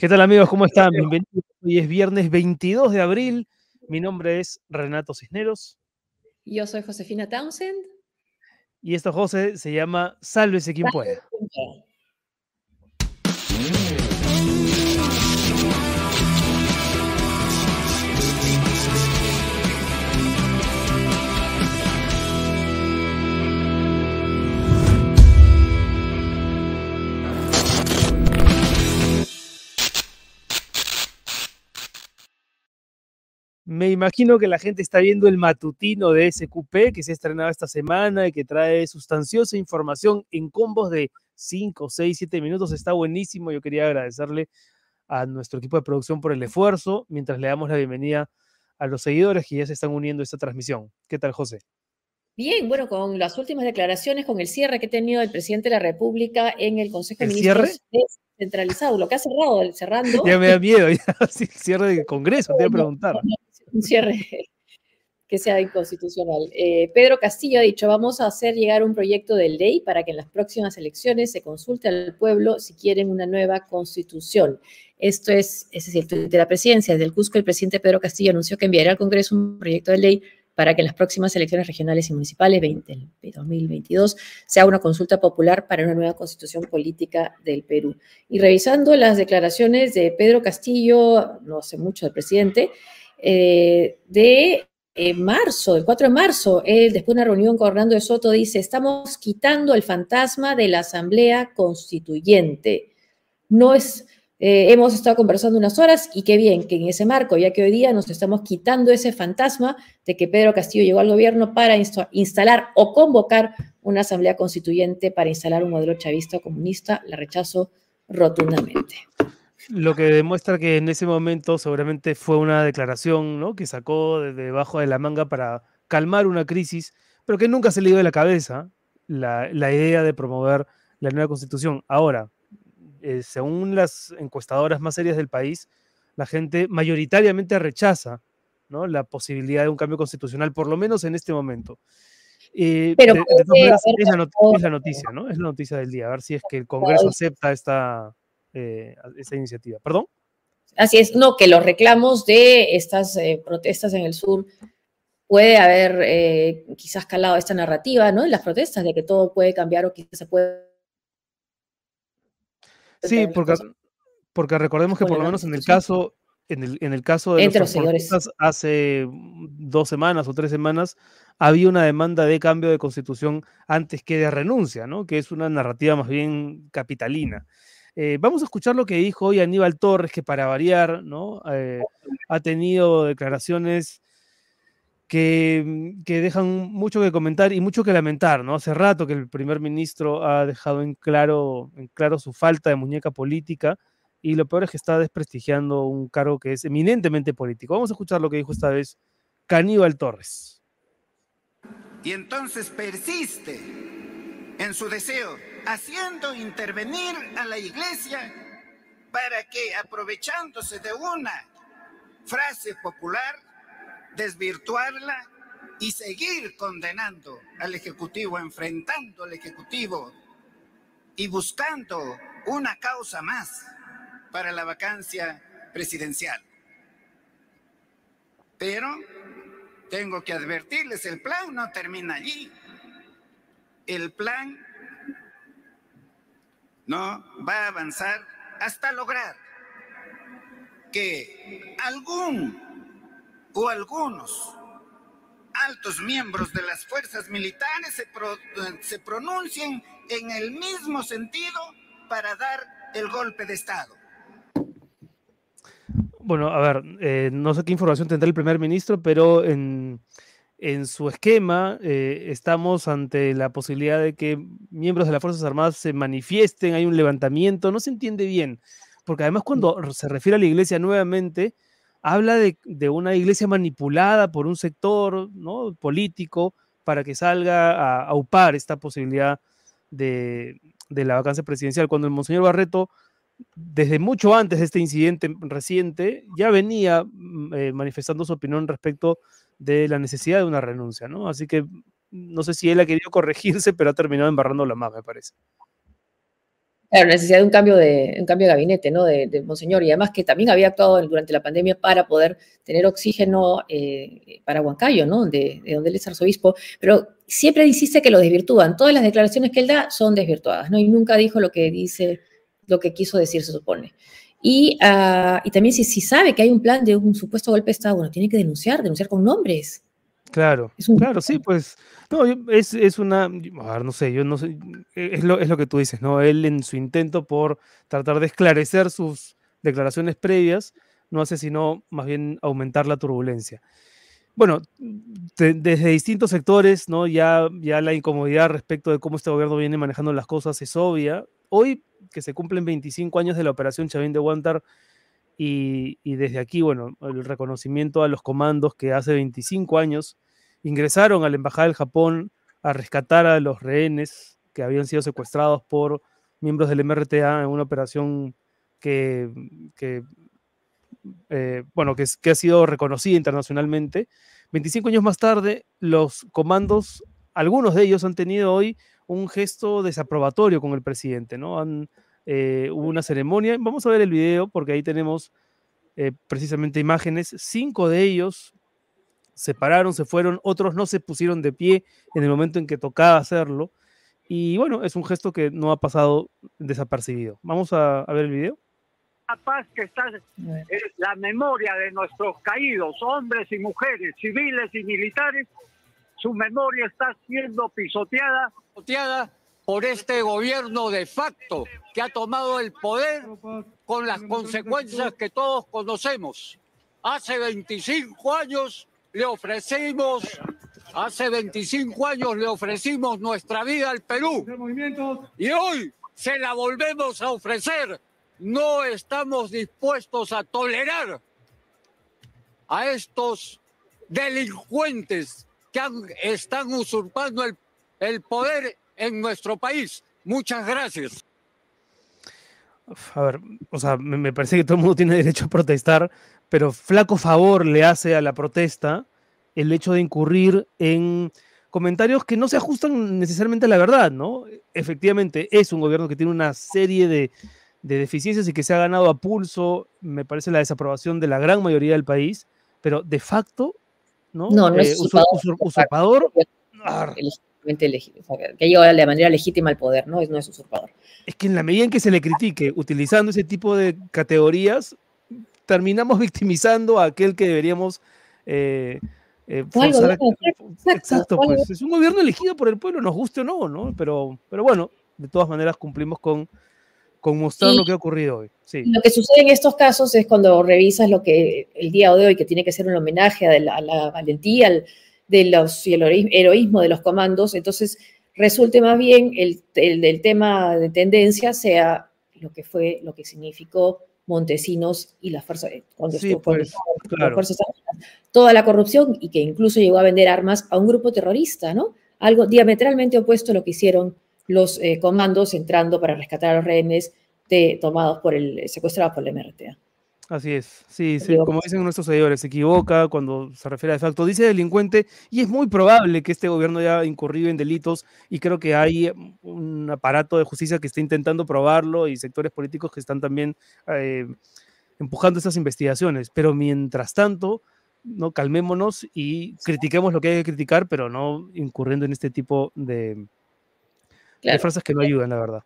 ¿Qué tal amigos? ¿Cómo están? Bienvenidos. Hoy es viernes 22 de abril. Mi nombre es Renato Cisneros. Yo soy Josefina Townsend. Y esto, José, se llama Sálvese quien pueda. Me imagino que la gente está viendo el matutino de SQP que se ha estrenado esta semana y que trae sustanciosa información en combos de 5, 6, 7 minutos. Está buenísimo. Yo quería agradecerle a nuestro equipo de producción por el esfuerzo mientras le damos la bienvenida a los seguidores que ya se están uniendo a esta transmisión. ¿Qué tal, José? Bien, bueno, con las últimas declaraciones, con el cierre que ha tenido el presidente de la República en el Consejo de Ministros centralizado, lo que ha cerrado, cerrando. Ya me da miedo, ya, sí, cierre del Congreso, te voy a preguntar un cierre que sea inconstitucional. Eh, Pedro Castillo ha dicho, vamos a hacer llegar un proyecto de ley para que en las próximas elecciones se consulte al pueblo si quieren una nueva constitución. Esto es, ese es el de la presidencia. Desde el Cusco, el presidente Pedro Castillo anunció que enviará al Congreso un proyecto de ley para que en las próximas elecciones regionales y municipales 20, 2022 sea una consulta popular para una nueva constitución política del Perú. Y revisando las declaraciones de Pedro Castillo, no hace mucho del presidente, eh, de eh, marzo, el 4 de marzo, él después de una reunión con Orlando de Soto dice, estamos quitando el fantasma de la Asamblea Constituyente. No es, eh, hemos estado conversando unas horas y qué bien que en ese marco, ya que hoy día nos estamos quitando ese fantasma de que Pedro Castillo llegó al gobierno para instalar o convocar una Asamblea Constituyente para instalar un modelo chavista o comunista, la rechazo rotundamente. Lo que demuestra que en ese momento seguramente fue una declaración ¿no? que sacó de debajo de la manga para calmar una crisis, pero que nunca se le dio de la cabeza la, idea de promover la nueva constitución. Ahora, eh, según las encuestadoras más serias del país, la gente mayoritariamente rechaza ¿no? la posibilidad de un cambio constitucional, por lo menos en este momento. Eh, pero es, la noticia, ¿no? Es la noticia del día, a ver si es que el Congreso acepta esta, eh, esa iniciativa. ¿Perdón? Así es, no, que los reclamos de estas eh, protestas en el sur puede haber eh, quizás calado esta narrativa, ¿no? En las protestas de que todo puede cambiar o quizás se puede... Sí, porque, porque recordemos que por lo menos en el caso, en el, en el caso de los, los hace dos semanas o tres semanas había una demanda de cambio de constitución antes que de renuncia, ¿no? Que es una narrativa más bien capitalina. Eh, vamos a escuchar lo que dijo hoy Aníbal Torres, que para variar, ¿no? Eh, ha tenido declaraciones que, mm, que, dejan mucho que comentar y mucho que lamentar, ¿no? Hace rato que el primer ministro ha dejado en claro, en claro su falta de muñeca política y lo peor es que está desprestigiando un cargo que es eminentemente político. Vamos a escuchar lo que dijo esta vez Caníbal Torres. Y entonces persiste en su deseo haciendo intervenir a la iglesia para que, aprovechándose de una frase popular, desvirtuarla y seguir condenando al Ejecutivo, enfrentando al Ejecutivo y buscando una causa más para la vacancia presidencial. Pero tengo que advertirles, el plan no termina allí. El plan no va a avanzar hasta lograr que algún o algunos altos miembros de las fuerzas militares se, pronuncien en el mismo sentido para dar el golpe de Estado. Bueno, a ver, eh, no sé qué información tendrá el primer ministro, pero en, en su esquema eh, estamos ante la posibilidad de que miembros de las Fuerzas Armadas se manifiesten, hay un levantamiento, no se entiende bien, porque además cuando se refiere a la iglesia nuevamente, habla de, una iglesia manipulada por un sector ¿no? político para que salga a, upar esta posibilidad de, la vacancia presidencial, cuando el Monseñor Barreto desde mucho antes de este incidente reciente, ya venía mm, eh, manifestando su opinión respecto de la necesidad de una renuncia, ¿no? Así que no sé si él ha querido corregirse, pero ha terminado embarrando la más, me parece. Claro, necesidad de un cambio de, un cambio de gabinete, ¿no? De, Monseñor, y además que también había actuado durante la pandemia para poder tener oxígeno eh, para Huancayo, ¿no? De, de, donde él es arzobispo, pero siempre insiste que lo desvirtúan. Todas las declaraciones que él da son desvirtuadas, ¿no? Y nunca dijo lo que dice, lo que quiso decir, se supone. Y, uh, y también si, si, sabe que hay un plan de un supuesto golpe de Estado, bueno, tiene que denunciar, denunciar con nombres. Claro, claro, sí, pues, no, es, es una, a ver, no sé, yo no sé, e, es lo, es lo que tú dices, ¿no? Él en su intento por tratar de esclarecer sus declaraciones previas, no hace sino más bien aumentar la turbulencia. Bueno, de, desde distintos sectores, ¿no? Ya, ya la incomodidad respecto de cómo este gobierno viene manejando las cosas es obvia. Hoy, que se cumplen 25 años de la operación Chavín de Guantar, y, desde aquí, bueno, el reconocimiento a los comandos que hace 25 años ingresaron a la Embajada del Japón a rescatar a los rehenes que habían sido secuestrados por miembros del MRTA en una operación que, eh, bueno, que, ha sido reconocida internacionalmente. 25 años más tarde, los comandos, algunos de ellos han tenido hoy un gesto desaprobatorio con el presidente, ¿no? Han, eh, hubo una ceremonia. Vamos a ver el video porque ahí tenemos eh, precisamente imágenes. Cinco de ellos se pararon, se fueron, otros no se pusieron de pie en el momento en que tocaba hacerlo. Y bueno, es un gesto que no ha pasado desapercibido. Vamos a, a ver el video. La paz que está es la memoria de nuestros caídos, hombres y mujeres, civiles y militares, su memoria está siendo pisoteada, por este gobierno de facto que ha tomado el poder con las consecuencias que todos conocemos. Hace 25 años le ofrecimos, hace 25 años le ofrecimos nuestra vida al Perú y hoy se la volvemos a ofrecer. No estamos dispuestos a tolerar a estos delincuentes que están usurpando el, poder en nuestro país. Muchas gracias. A ver, o sea, me, parece que todo el mundo tiene derecho a protestar, pero flaco favor le hace a la protesta el hecho de incurrir en comentarios que no se ajustan necesariamente a la verdad, ¿no? Efectivamente, es un gobierno que tiene una serie de, deficiencias y que se ha ganado a pulso, me parece, la desaprobación de la gran mayoría del país, pero de facto, ¿no? No, no es eh, usurpador que llegó de manera legítima al poder, ¿no? No es usurpador. Es que en la medida en que se le critique utilizando ese tipo de categorías, terminamos victimizando a aquel que deberíamos eh, eh, forzar. Exacto, pues es un gobierno elegido por el pueblo, nos guste o no, ¿no? Pero, pero bueno, de todas maneras cumplimos con, con mostrar lo que ha ocurrido hoy. Sí. Lo que sucede en estos casos es cuando revisas lo que el día de hoy, que tiene que ser un homenaje a la, a la valentía, al de los, y el heroísmo de los comandos, entonces resulte más bien el, el, tema de tendencia sea lo que fue, lo que significó Montesinos y las fuerzas, cuando estuvo pues, toda la corrupción y que incluso llegó a vender armas a un grupo terrorista, ¿no? Algo diametralmente opuesto a lo que hicieron los eh, comandos entrando para rescatar a los rehenes de, tomados por el, secuestrados por el MRTA. Así es, sí, sí, como dicen nuestros seguidores, se equivoca cuando se refiere a de facto, dice delincuente y es muy probable que este gobierno haya incurrido en delitos y creo que hay un aparato de justicia que está intentando probarlo y sectores políticos que están también eh, empujando esas investigaciones, pero mientras tanto, no calmémonos y critiquemos lo que hay que criticar, pero no incurriendo en este tipo de, frases que no ayudan, la verdad.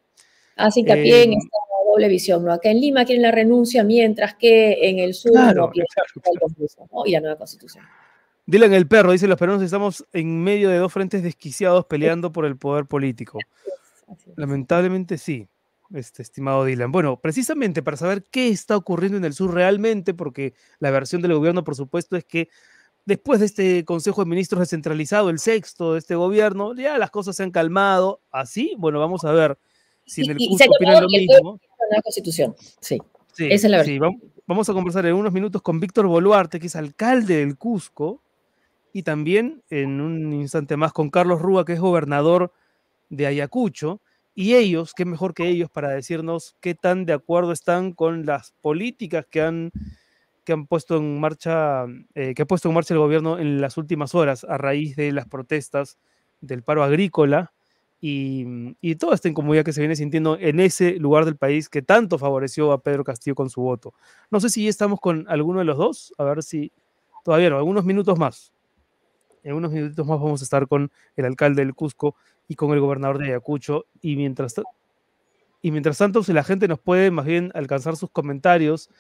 Así hincapié en eh, esta doble visión, ¿no? Acá en Lima quieren la renuncia, mientras que en el sur no quieren y la nueva constitución. Dylan el perro dice, los peruanos estamos en medio de dos frentes desquiciados peleando por el poder político. Lamentablemente sí, este, estimado Dylan. Bueno, precisamente para saber qué está ocurriendo en el sur realmente, porque la versión del gobierno, por supuesto, es que después de este Consejo de Ministros descentralizado, el sexto de este gobierno, ya las cosas se han calmado. Así, bueno, vamos a ver si en el Cusco opinan lo mismo. La constitución, sí. sí Esa es la verdad. Vamos a conversar en unos minutos con Víctor Boluarte, que es alcalde del Cusco, y también en un instante más con Carlos Rúa, que es gobernador de Ayacucho. Y ellos, qué mejor que ellos para decirnos qué tan de acuerdo están con las políticas que han, que han puesto en marcha, eh, que ha puesto en marcha el gobierno en las últimas horas a raíz de las protestas del paro agrícola y, y toda esta incomodidad que se viene sintiendo en ese lugar del país que tanto favoreció a Pedro Castillo con su voto. No sé si estamos con alguno de los dos, a ver si todavía no, algunos minutos más. En unos minutos más vamos a estar con el alcalde del Cusco y con el gobernador de Ayacucho. Y mientras, y mientras tanto, si la gente nos puede más bien alcanzar sus comentarios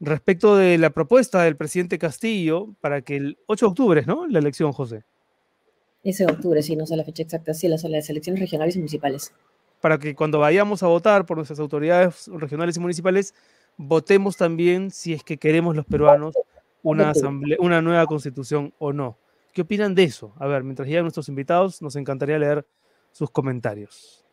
respecto de la propuesta del presidente Castillo para que el 8 de octubre, ¿no? La elección, José. Ese de octubre, sí, no sé la fecha exacta, sí, las, las elecciones regionales y municipales. Para que cuando vayamos a votar por nuestras autoridades regionales y municipales, votemos también si es que queremos los peruanos una, asamblea, una nueva constitución o no. ¿Qué opinan de eso? A ver, mientras llegan nuestros invitados, nos encantaría leer sus comentarios.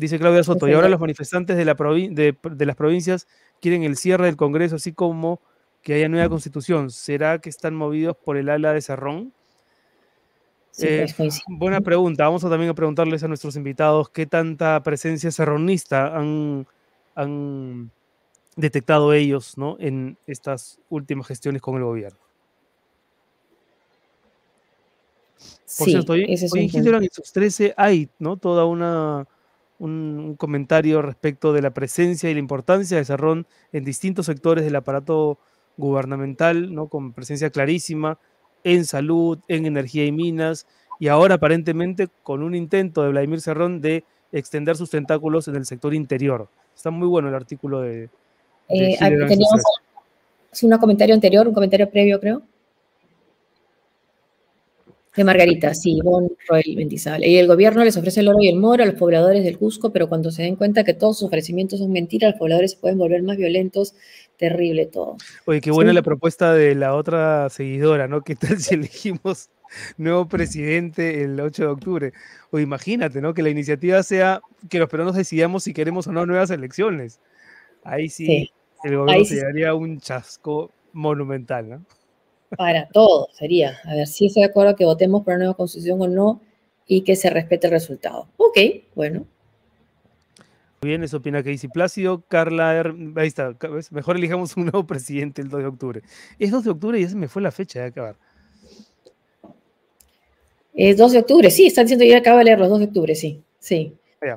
Dice Claudia Soto, y ahora los manifestantes de, la de, de las provincias quieren el cierre del Congreso, así como que haya nueva constitución. ¿Será que están movidos por el ala de Cerrón? Eh, buena pregunta. Vamos a también a preguntarles a nuestros invitados qué tanta presencia serronista han, detectado ellos ¿no? en estas últimas gestiones con el gobierno. Por cierto, hoy, en sus 13 hay ¿no? toda una un, comentario respecto de la presencia y la importancia de Cerrón en distintos sectores del aparato gubernamental, ¿no? con presencia clarísima en salud, en energía y minas, y ahora aparentemente con un intento de Vladimir Cerrón de extender sus tentáculos en el sector interior. Está muy bueno el artículo de... de eh, teníamos un comentario anterior, un comentario previo, creo. De Margarita, sí, Bon Royal Mendizábal. Y el gobierno les ofrece el oro y el moro a los pobladores del Cusco, pero cuando se den cuenta que todos sus ofrecimientos son mentiras, los pobladores se pueden volver más violentos. Terrible todo. Oye, qué buena la propuesta de la otra seguidora, ¿no? ¿Qué tal si elegimos nuevo presidente el 8 de octubre? O imagínate, ¿no? Que la iniciativa sea que los peruanos decidamos si queremos o no nuevas elecciones. Ahí sí, el gobierno se llevaría un chasco monumental, ¿no? Para todo, sería. A ver si estoy de acuerdo que votemos por una nueva constitución o no y que se respete el resultado. Ok, bueno. Muy bien, eso opina Casey Plácido. Carla, ahí está, mejor elijamos un nuevo presidente el 2 de octubre. Es 2 de octubre y ya se me fue la fecha de acabar. Es 2 de octubre, sí, están diciendo, ya acabo de leer los 2 de octubre, sí, sí.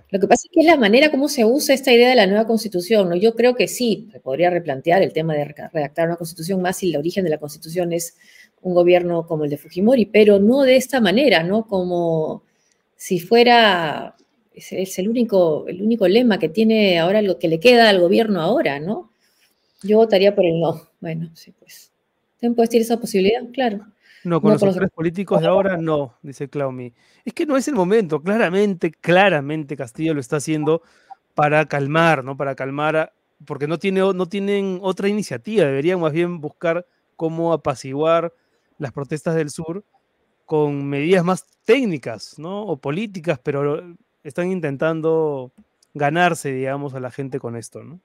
Lo que pasa es que es la manera como se usa esta idea de la nueva constitución. ¿no? Yo creo que sí, se podría replantear el tema de redactar una constitución más si el origen de la constitución es un gobierno como el de Fujimori, pero no de esta manera, ¿no? Como si fuera, es, el, único, el único lema que tiene ahora, lo que le queda al gobierno ahora, ¿no? Yo votaría por el no. Bueno, sí, pues. ¿Puede existir esa posibilidad? Claro. No, con los actores políticos de ahora no, dice Claumi. Es que no es el momento, claramente, claramente Castillo lo está haciendo para calmar, ¿no? Para calmar, porque no, tiene, no tienen otra iniciativa, deberían más bien buscar cómo apaciguar las protestas del sur con medidas más técnicas, ¿no? O políticas, pero están intentando ganarse, digamos, a la gente con esto, ¿no?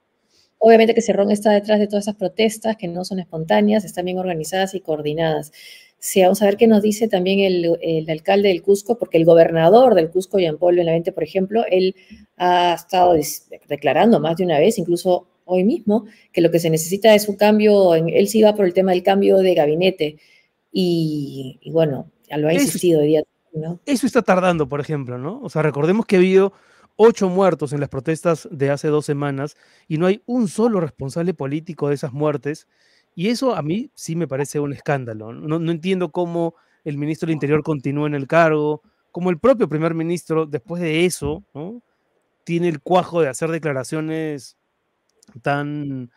Obviamente que Cerrón está detrás de todas esas protestas que no son espontáneas, están bien organizadas y coordinadas. Sí, vamos a ver qué nos dice también el, alcalde del Cusco, porque el gobernador del Cusco, Jean Paul Benavente, por ejemplo, él ha estado declarando más de una vez, incluso hoy mismo, que lo que se necesita es un cambio, él sí va por el tema del cambio de gabinete, y, bueno, lo ha insistido hoy día. ¿no? Eso está tardando, por ejemplo, ¿no? O sea, recordemos que ha habido ocho muertos en las protestas de hace dos semanas y no hay un solo responsable político de esas muertes y eso a mí sí me parece un escándalo. No, entiendo cómo el ministro del Interior continúa en el cargo, cómo el propio primer ministro, después de eso, tiene el cuajo de hacer declaraciones tan,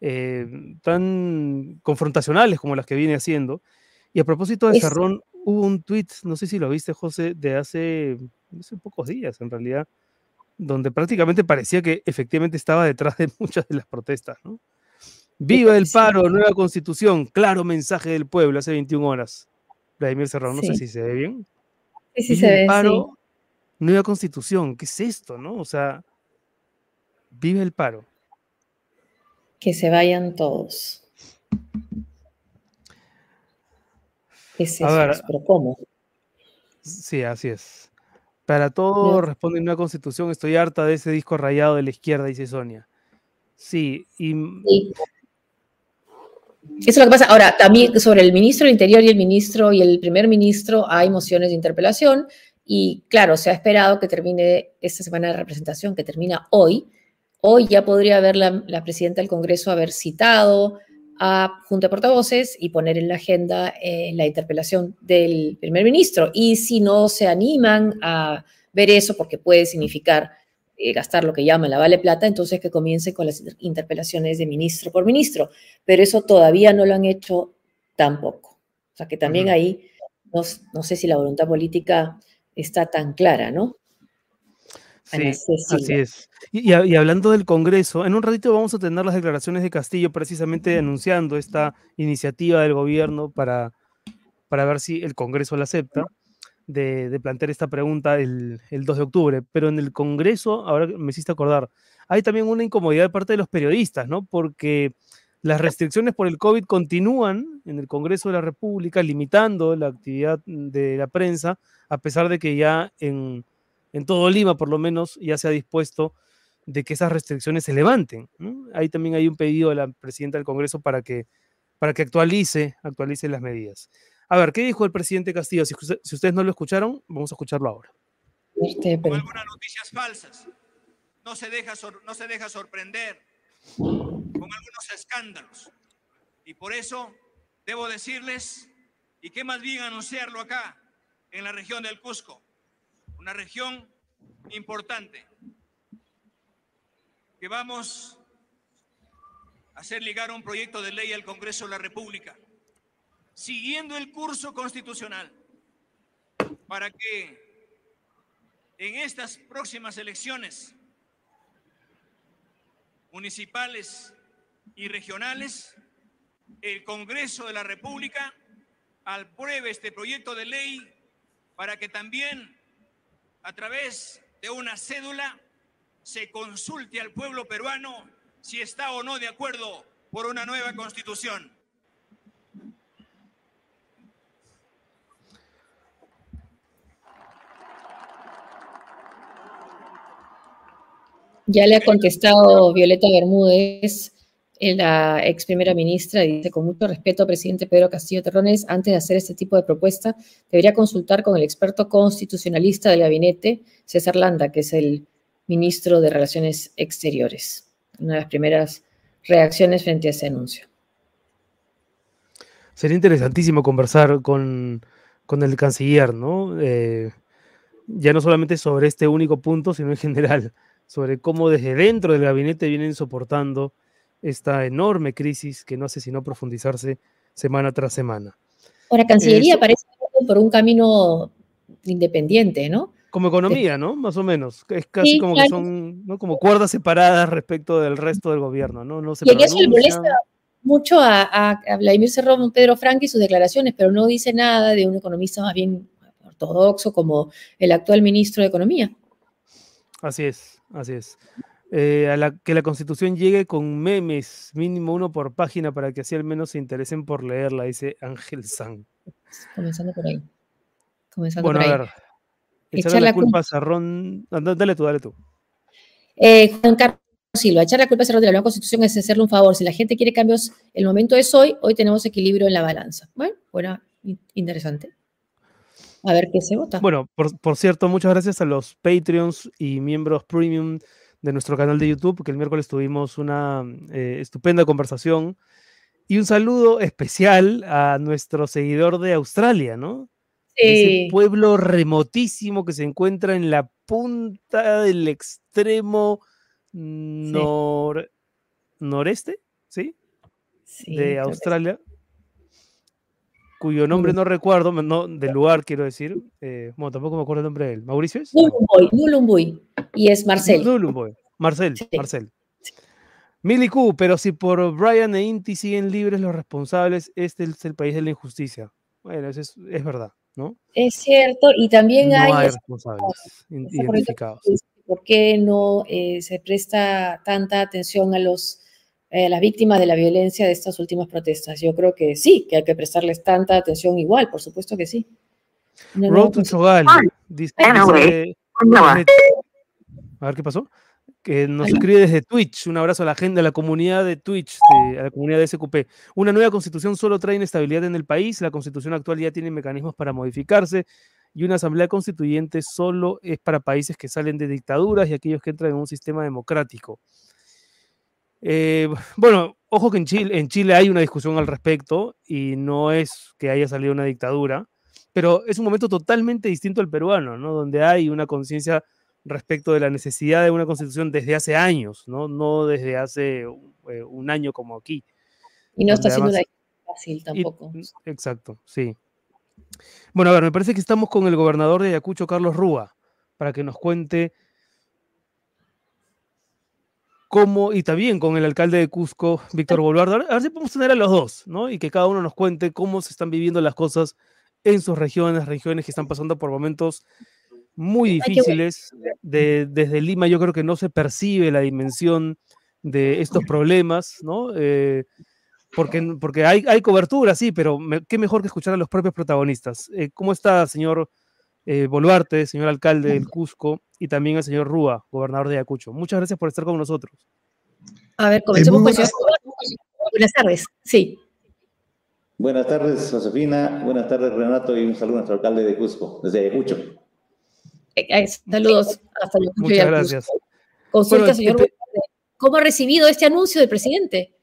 eh, tan confrontacionales como las que viene haciendo. Y a propósito de Cerrón, hubo un tuit, no sé si lo viste, José, de hace, hace pocos días en realidad, donde prácticamente parecía que efectivamente estaba detrás de muchas de las protestas, ¿no? Viva el paro, nueva constitución, claro mensaje del pueblo hace 21 horas. Vladimir Serrano, no sé si se ve bien. Sí, sí se ve. Paro, nueva constitución, ¿qué es esto, no? O sea, vive el paro. Que se vayan todos. es eso? ¿Pero cómo? Sí, así es. Para todo responde una constitución. Estoy harta de ese disco rayado de la izquierda, dice Sonia. Sí, y sí. Eso es lo que pasa. Ahora, también sobre el ministro del Interior y el ministro y el primer ministro hay mociones de interpelación Y claro, se ha esperado que termine esta semana de representación, que termina hoy. Hoy ya podría haber la, la presidenta del Congreso haber citado a Junta de Portavoces y poner en la agenda eh, la interpelación del primer ministro. Y si no se animan a ver eso, porque puede significar eh, gastar lo que llaman la vale plata, entonces que comience con las interpelaciones de ministro por ministro. Pero eso todavía no lo han hecho tampoco. O sea que también ahí no, no sé si la voluntad política está tan clara, ¿no? Sí, así es. Y, hablando del Congreso, en un ratito vamos a tener las declaraciones de Castillo precisamente anunciando esta iniciativa del gobierno para, para ver si el Congreso la acepta, de, plantear esta pregunta el, 2 de octubre. Pero en el Congreso, ahora me hiciste acordar, hay también una incomodidad de parte de los periodistas, ¿no? Porque las restricciones por el COVID continúan en el Congreso de la República, limitando la actividad de la prensa, a pesar de que ya en en todo Lima por lo menos ya se ha dispuesto de que esas restricciones se levanten. Ahí también hay un pedido de la presidenta del Congreso para que, para que actualice, actualice las medidas. A ver, ¿qué dijo el presidente Castillo? Si, ustedes no lo escucharon, vamos a escucharlo ahora. Este, con algunas noticias falsas. No se, deja no se deja sorprender con algunos escándalos. Y por eso debo decirles, y qué más bien anunciarlo acá, en la región del Cusco, una región importante que vamos a hacer llegar un proyecto de ley al Congreso de la República, siguiendo el curso constitucional, para que en estas próximas elecciones municipales y regionales, el Congreso de la República apruebe este proyecto de ley para que también a través de una cédula se consulte al pueblo peruano si está o no de acuerdo por una nueva constitución. Ya le ha contestado Violeta Bermúdez la ex primera ministra dice, con mucho respeto, presidente Pedro Castillo Terrones, antes de hacer este tipo de propuesta, debería consultar con el experto constitucionalista del gabinete, César Landa, que es el ministro de Relaciones Exteriores. Una de las primeras reacciones frente a ese anuncio. Sería interesantísimo conversar con, el canciller, ¿no? Eh, ya no solamente sobre este único punto, sino en general, sobre cómo desde dentro del gabinete vienen soportando esta enorme crisis que no hace sino profundizarse semana tras semana. Ahora, Cancillería parece por un camino independiente, ¿no? Como economía, ¿no? Más o menos. Es casi como que son como cuerdas separadas respecto del resto del gobierno, ¿no? no se y eso le molesta mucho a, a, Vladimir Cerrón, Pedro Frank y sus declaraciones, pero no dice nada de un economista más bien ortodoxo como el actual ministro de Economía. Así es, así es. Eh, a la, que la constitución llegue con memes, mínimo uno por página, para que así al menos se interesen por leerla, dice Ángel San. Comenzando por ahí. Comenzando bueno, por ahí. a ver. Echarle la, culpa a Cerrón. Dale tú, dale tú. Eh, Juan Carlos Silva, echar la culpa a Cerrón de la nueva constitución es hacerle un favor. Si la gente quiere cambios, el momento es hoy, hoy tenemos equilibrio en la balanza. Bueno, bueno, interesante. A ver qué se vota. Bueno, por, por cierto, muchas gracias a los Patreons y miembros premium de nuestro canal de YouTube, que el miércoles tuvimos una eh, estupenda conversación. Y un saludo especial a nuestro seguidor de Australia, ¿no? Ese pueblo remotísimo que se encuentra en la punta del extremo nor noreste, ¿sí? de Australia, cuyo nombre no recuerdo, no, del lugar quiero decir, eh, bueno, tampoco me acuerdo el nombre de él. ¿Mauricio es? Nulumboy, y es Marcel. Nulumboy, Marcel, Marcel. Milicu, pero si por Brian e Inti siguen libres los responsables, este es el país de la injusticia. Bueno, eso es, es verdad, ¿no? Es cierto, y también no hay... responsables identificados. ¿Por qué no eh, se presta tanta atención a los eh, las víctimas de la violencia de estas últimas protestas. Yo creo que sí, que hay que prestarles tanta atención igual, por supuesto que sí. Road to Chogal, dice, a ver qué pasó. Que nos escribe desde Twitch. Un abrazo a la gente, a la comunidad de Twitch, a la comunidad de SQP. Una nueva constitución solo trae inestabilidad en el país. La constitución actual ya tiene mecanismos para modificarse y una asamblea constituyente solo es para países que salen de dictaduras y aquellos que entran en un sistema democrático. Eh, bueno, ojo que en Chile, en Chile hay una discusión al respecto y no es que haya salido una dictadura, pero es un momento totalmente distinto al peruano, ¿no? Donde hay una conciencia respecto de la necesidad de una constitución desde hace años, no, no desde hace eh, un año como aquí. Y no está siendo fácil tampoco. exacto, sí. Bueno, a ver, me parece que estamos con el gobernador de Ayacucho, Carlos Rúa, para que nos cuente cómo, y también con el alcalde de Cusco, Víctor Boluardo, a ver si podemos tener a los dos, ¿no? Y que cada uno nos cuente cómo se están viviendo las cosas en sus regiones, regiones que están pasando por momentos muy difíciles. desde Lima yo creo que no se percibe la dimensión de estos problemas, ¿no? Eh, porque, porque hay, hay cobertura, sí, pero qué mejor que escuchar a los propios protagonistas. Eh, ¿Cómo está, señor eh, Boluarte, señor alcalde del Cusco, y también el señor Rúa, gobernador de Ayacucho? Muchas gracias por estar con nosotros. A ver, comencemos con buenas... buenas tardes, sí. Buenas tardes, Josefina. Buenas tardes, Renato, y un saludo a nuestro alcalde de Cusco, desde Ayacucho. Eh, saludos hasta Ayacucho. Muchas gracias. Consulta, señor este ¿Cómo ha recibido este anuncio del presidente?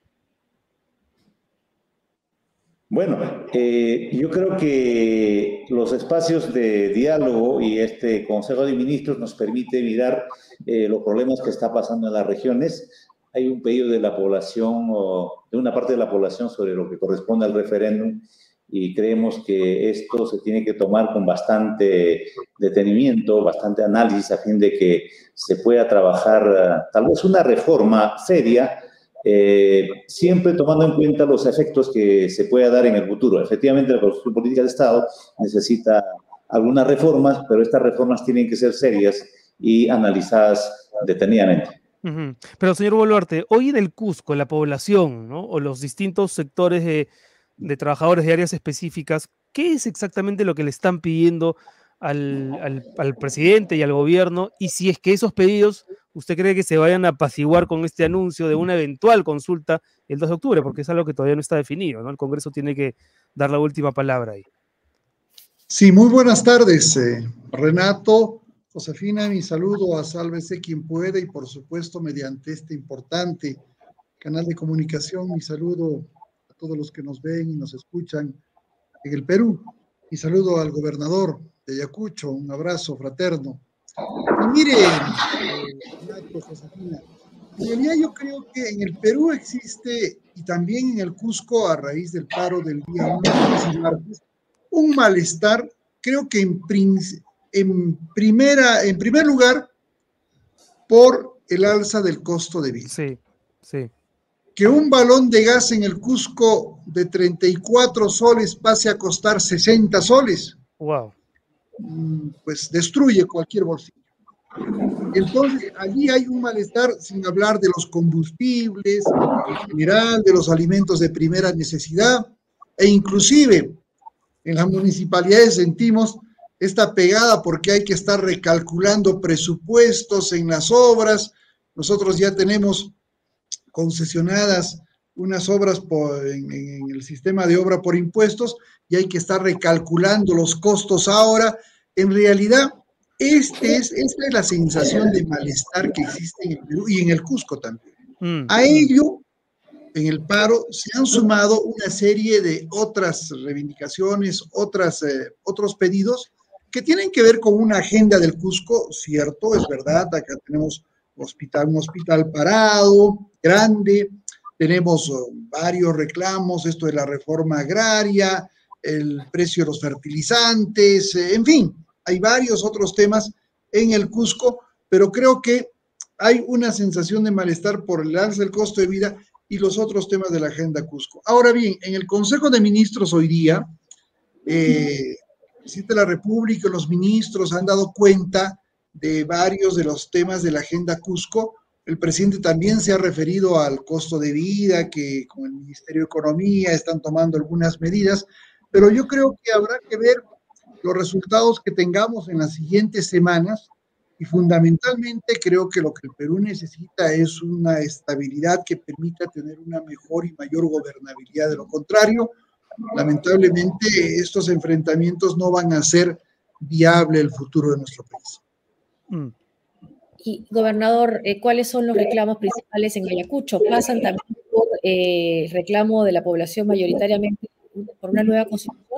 Bueno, eh, yo creo que los espacios de diálogo y este Consejo de Ministros nos permite mirar eh, los problemas que está pasando en las regiones. Hay un pedido de la población, o de una parte de la población sobre lo que corresponde al referéndum y creemos que esto se tiene que tomar con bastante detenimiento, bastante análisis a fin de que se pueda trabajar eh, tal vez una reforma seria eh, siempre tomando en cuenta los efectos que se pueda dar en el futuro. Efectivamente, la política de Estado necesita algunas reformas, pero estas reformas tienen que ser serias y analizadas detenidamente. Pero, señor Boluarte, hoy en el Cusco, la población o los distintos sectores de, de, trabajadores de áreas específicas, ¿qué es exactamente lo que le están pidiendo al, al, presidente y al gobierno? Y si es que esos pedidos ¿usted cree que se vayan a apaciguar con este anuncio de una eventual consulta el 2 de octubre? Porque es algo que todavía no está definido, ¿no? El Congreso tiene que dar la última palabra ahí. Sí, muy buenas tardes, eh, Renato, Josefina, mi saludo a Sálvese quien puede y por supuesto mediante este importante canal de comunicación, mi saludo a todos los que nos ven y nos escuchan en el Perú. Mi saludo al gobernador de Ayacucho, un abrazo fraterno y mire, Josefina, en realidad yo creo que en el Perú existe, y también en el Cusco, a raíz del paro del día 1 un malestar, creo que en, en, primera, en primer lugar, por el alza del costo de vida. Sí, sí. Que un balón de gas en el Cusco de 34 soles pase a costar 60 soles. Wow Mm, pues destruye cualquier bolsillo. Entonces, allí hay un malestar sin hablar de los combustibles, en general, de los alimentos de primera necesidad, e inclusive en las municipalidades sentimos esta pegada porque hay que estar recalculando presupuestos en las obras. Nosotros ya tenemos concesionadas unas obras en, en, el sistema de obra por impuestos y hay que estar recalculando los costos ahora. En realidad, este es, esta es la sensación de malestar que existe en el Perú y en el Cusco también. Mm. A ello, en el paro, se han sumado una serie de otras reivindicaciones, otras, eh, otros pedidos que tienen que ver con una agenda del Cusco, cierto, es verdad, acá tenemos hospital, un hospital parado, grande, tenemos oh, varios reclamos, esto de la reforma agraria, el precio de los fertilizantes, eh, en fin, hay varios otros temas en el Cusco, pero creo que hay una sensación de malestar por el alza del costo de vida y los otros temas de la agenda Cusco. Ahora bien, en el Consejo de Ministros hoy día, eh, el presidente de la República los ministros han dado cuenta de varios de los temas de la agenda Cusco. El presidente también se ha referido al costo de vida, que con el Ministerio de Economía están tomando algunas medidas, pero yo creo que habrá que ver los resultados que tengamos en las siguientes semanas y fundamentalmente creo que lo que el Perú necesita es una estabilidad que permita tener una mejor y mayor gobernabilidad. De lo contrario, lamentablemente estos enfrentamientos no van a ser viable el futuro de nuestro país. Mm. Y, gobernador, eh, ¿cuáles son los reclamos principales en Ayacucho? ¿Pasan también por eh, reclamo de la población mayoritariamente por una nueva constitución?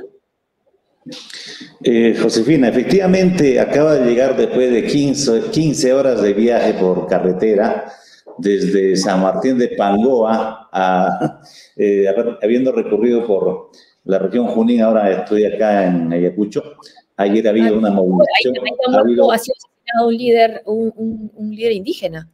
Eh, Josefina, efectivamente acaba de llegar después de 15, 15 horas de viaje por carretera desde San Martín de Pangoa, a, eh, habiendo recorrido por la región Junín, ahora estoy acá en Ayacucho. Ayer ha habido una movilización. Ha, habido, ha sido un líder, un, un, líder indígena.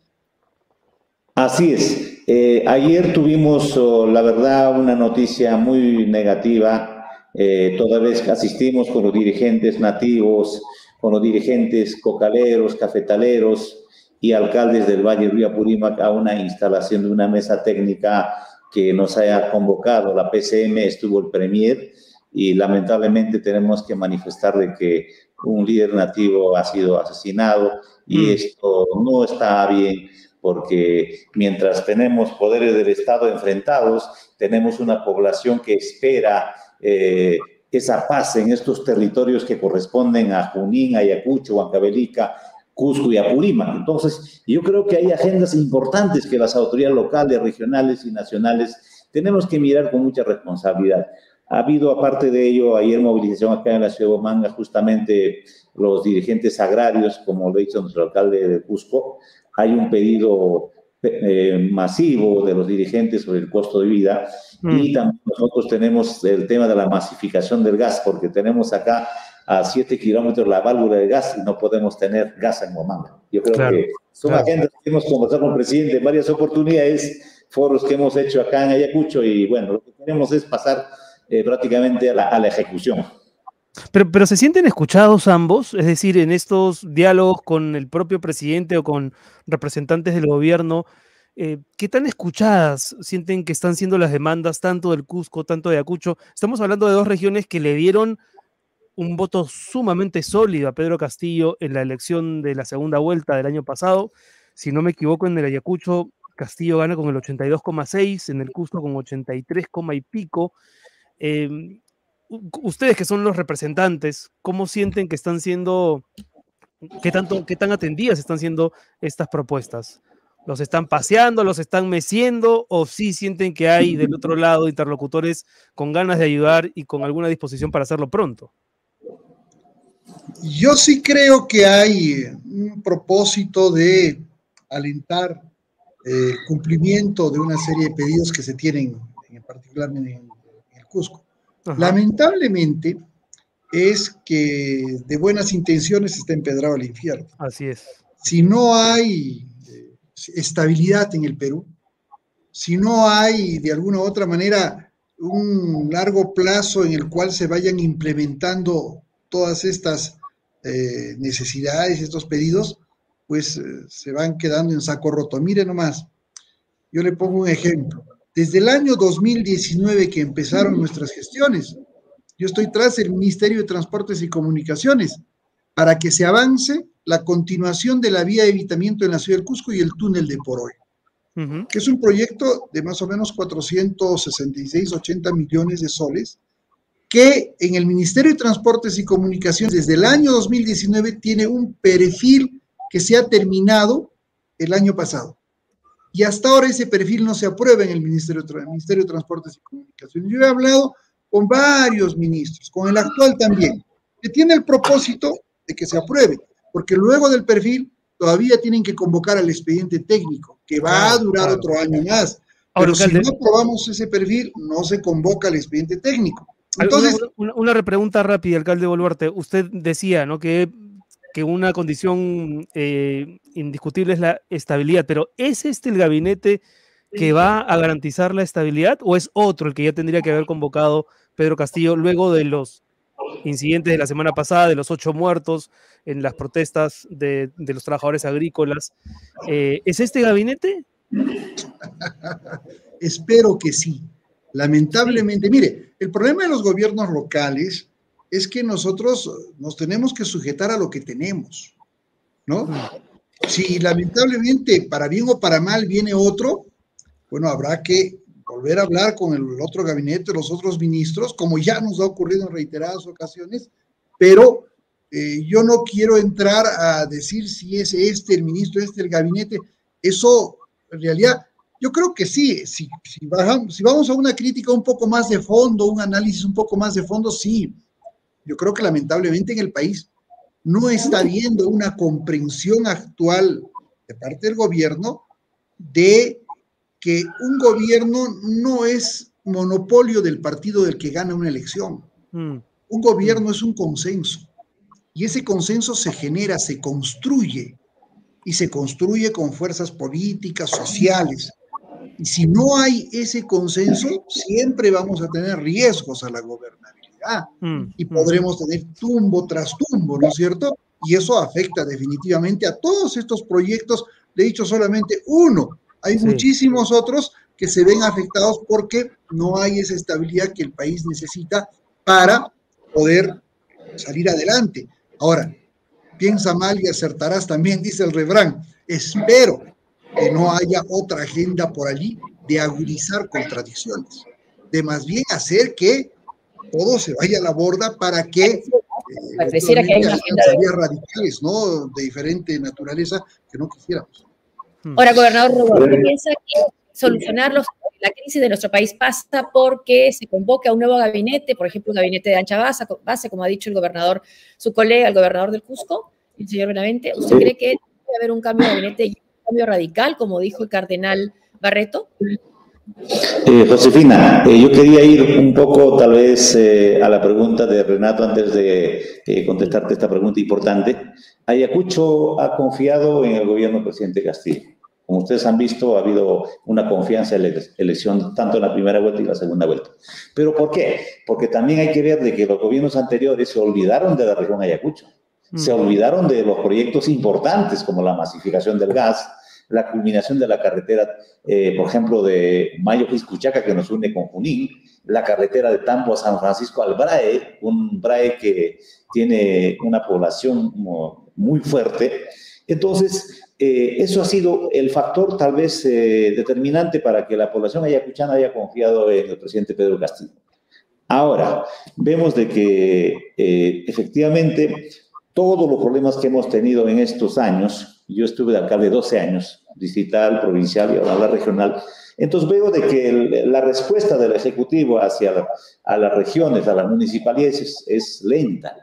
Así es. Eh, ayer tuvimos, oh, la verdad, una noticia muy negativa. Eh, toda vez que asistimos con los dirigentes nativos, con los dirigentes cocaleros, cafetaleros, y alcaldes del Valle Río Apurímac a una instalación de una mesa técnica que nos haya convocado. La PCM estuvo el Premier y lamentablemente tenemos que manifestar de que un líder nativo ha sido asesinado y mm. esto no está bien porque mientras tenemos poderes del Estado enfrentados, tenemos una población que espera eh, esa paz en estos territorios que corresponden a Junín, Ayacucho, Huancavelica Cusco y Apurímac. Entonces, yo creo que hay agendas importantes que las autoridades locales, regionales y nacionales tenemos que mirar con mucha responsabilidad. Ha habido, aparte de ello, ayer movilización acá en la ciudad de Omanga, justamente los dirigentes agrarios, como lo ha dicho nuestro alcalde de Cusco. Hay un pedido eh, masivo de los dirigentes sobre el costo de vida y mm. también nosotros tenemos el tema de la masificación del gas, porque tenemos acá a 7 kilómetros la válvula de gas y no podemos tener gas en Momanga. Yo creo que son agendas que hemos conversado con el presidente en varias oportunidades, foros que hemos hecho acá en Ayacucho y bueno, lo que queremos es pasar eh, prácticamente a la, a la ejecución. Pero, pero, se sienten escuchados ambos, es decir, en estos diálogos con el propio presidente o con representantes del gobierno, eh, ¿qué tan escuchadas sienten que están siendo las demandas tanto del Cusco, tanto de Ayacucho? Estamos hablando de dos regiones que le dieron un voto sumamente sólido a Pedro Castillo en la elección de la segunda vuelta del año pasado. Si no me equivoco, en el Ayacucho Castillo gana con el 82,6, en el Cusco con 83, y pico. Em, ustedes que son los representantes, ¿cómo sienten que están siendo, qué, tanto, qué tan atendidas están siendo estas propuestas? ¿Los están paseando, los están meciendo o sí sienten que hay del otro lado interlocutores con ganas de ayudar y con alguna disposición para hacerlo pronto? Yo sí creo que hay un propósito de alentar el cumplimiento de una serie de pedidos que se tienen, en particular en, el Cusco. Lamentablemente es que de buenas intenciones está empedrado el infierno. Así es. Si no hay eh, estabilidad en el Perú, si no hay de alguna u otra manera un largo plazo en el cual se vayan implementando todas estas eh, necesidades, estos pedidos, pues eh, se van quedando en saco roto. Mire nomás, yo le pongo un ejemplo. Desde el año 2019 que empezaron nuestras gestiones, yo estoy tras el Ministerio de Transportes y Comunicaciones para que se avance la continuación de la vía de evitamiento en la ciudad del Cusco y el túnel de Poroy, que es un proyecto de más o menos 466, 80 millones de soles, que en el Ministerio de Transportes y Comunicaciones desde el año 2019 tiene un perfil que se ha terminado el año pasado. Y hasta ahora ese perfil no se aprueba en el Ministerio, Ministerio de Transportes y Comunicaciones. Yo he hablado con varios ministros, con el actual también, que tiene el propósito de que se apruebe, porque luego del perfil todavía tienen que convocar al expediente técnico, que va a durar otro año más. Pero si no aprobamos ese perfil, no se convoca al expediente técnico. Entonces, una, una, repregunta rápida, alcalde Boluarte. Usted decía ¿no? que, que una condición eh, indiscutible es la estabilidad, pero ¿es este el gabinete que va a garantizar la estabilidad o es otro el que ya tendría que haber convocado Pedro Castillo luego de los incidentes de la semana pasada, de los ocho muertos en las protestas de, de los trabajadores agrícolas? Eh, ¿Es este gabinete? Espero que sí. Lamentablemente, mire, el problema de los gobiernos locales es que nosotros nos tenemos que sujetar a lo que tenemos, ¿no? Si lamentablemente, para bien o para mal, viene otro, bueno, habrá que volver a hablar con el otro gabinete, los otros ministros, como ya nos ha ocurrido en reiteradas ocasiones, pero eh, yo no quiero entrar a decir si es este el ministro, este el gabinete. Eso, en realidad, yo creo que sí. Si, si, bajamos, si vamos a una crítica un poco más de fondo, un análisis un poco más de fondo, sí. Yo creo que lamentablemente en el país no está habiendo una comprensión actual de parte del gobierno de que un gobierno no es monopolio del partido del que gana una elección. Mm. Un gobierno es un consenso. Y ese consenso se genera, se construye, y se construye con fuerzas políticas, sociales. Y si no hay ese consenso, siempre vamos a tener riesgos a la gobernabilidad mm, y mm. podremos tener tumbo tras tumbo, ¿no es cierto? Y eso afecta definitivamente a todos estos proyectos. Le he dicho solamente uno, hay muchísimos otros que se ven afectados porque no hay esa estabilidad que el país necesita para poder salir adelante. Ahora, piensa mal y acertarás también, dice el refrán. Espero que no haya otra agenda por allí de agudizar contradicciones, de más bien hacer que todo se vaya a la borda para que eh, pareciera que hay una agenda de... radicales, ¿no? De diferente naturaleza que no quisiéramos. Ahora, gobernador piensa que solucionar los la crisis de nuestro país pasa porque se convoca a un nuevo gabinete, por ejemplo, un gabinete de ancha base, como ha dicho el gobernador, su colega, el gobernador del Cusco, el señor Benavente. ¿Usted cree que debe haber un cambio de gabinete y un cambio radical, como dijo el cardenal Barreto? Eh, Josefina, eh, yo quería ir un poco tal vez eh, a la pregunta de Renato antes de contestarte esta pregunta importante. Ayacucho ha confiado en el gobierno del presidente Castillo. Como ustedes han visto, ha habido una confianza en la elección tanto en la primera vuelta y la segunda vuelta. ¿Pero por qué? Porque también hay que ver de que los gobiernos anteriores se olvidaron de la región Ayacucho. Se mm. olvidaron de los proyectos importantes como la masificación del gas, la culminación de la carretera, eh, por ejemplo, de Mayo Quiscuchaca que nos une con Junín, la carretera de Tambo a San Francisco al Brae, un Brae que tiene una población muy fuerte. Entonces, eh, eso ha sido el factor tal vez eh, determinante para que la población ayacuchana haya confiado en el presidente Pedro Castillo. Ahora, vemos de que efectivamente todos los problemas que hemos tenido en estos años, yo estuve de alcalde 12 años, distrital, provincial y ahora la regional, entonces veo de que la respuesta del Ejecutivo hacia a las regiones, a las municipalidades es lenta.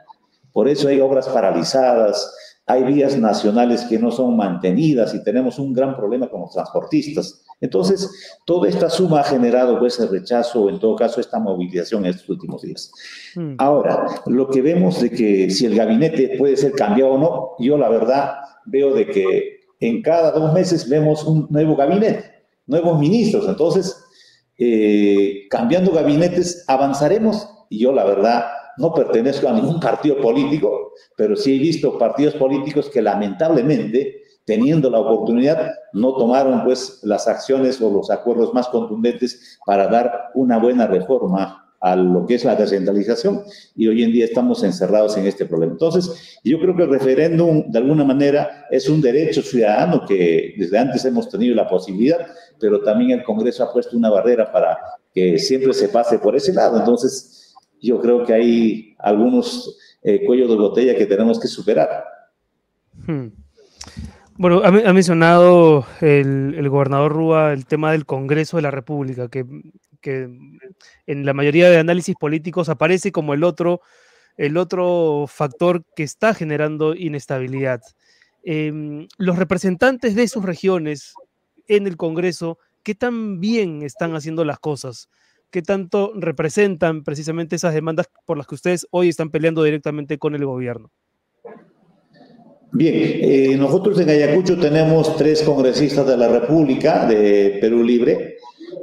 Por eso hay obras paralizadas, hay vías nacionales que no son mantenidas y tenemos un gran problema con los transportistas. Entonces, toda esta suma ha generado pues, el rechazo, o en todo caso, esta movilización en estos últimos días. Hmm. Ahora, lo que vemos de que si el gabinete puede ser cambiado o no, yo la verdad veo de que en cada dos meses vemos un nuevo gabinete, nuevos ministros. Entonces, eh, cambiando gabinetes, avanzaremos. Y yo la verdad no pertenezco a ningún partido político, pero sí he visto partidos políticos que lamentablemente, teniendo la oportunidad, no tomaron pues las acciones o los acuerdos más contundentes para dar una buena reforma a lo que es la descentralización y hoy en día estamos encerrados en este problema. Entonces, yo creo que el referéndum de alguna manera es un derecho ciudadano que desde antes hemos tenido la posibilidad, pero también el Congreso ha puesto una barrera para que siempre se pase por ese lado. Entonces, yo creo que hay algunos eh, cuellos de botella que tenemos que superar. Hmm. Bueno, ha, mencionado el, gobernador Rúa el tema del Congreso de la República, que, en la mayoría de análisis políticos aparece como el otro, el otro factor que está generando inestabilidad. Em, los representantes de sus regiones en el Congreso, ¿qué tan bien están haciendo las cosas? qué tanto representan precisamente esas demandas por las que ustedes hoy están peleando directamente con el gobierno. Bien, eh, nosotros en Ayacucho tenemos tres congresistas de la República de Perú Libre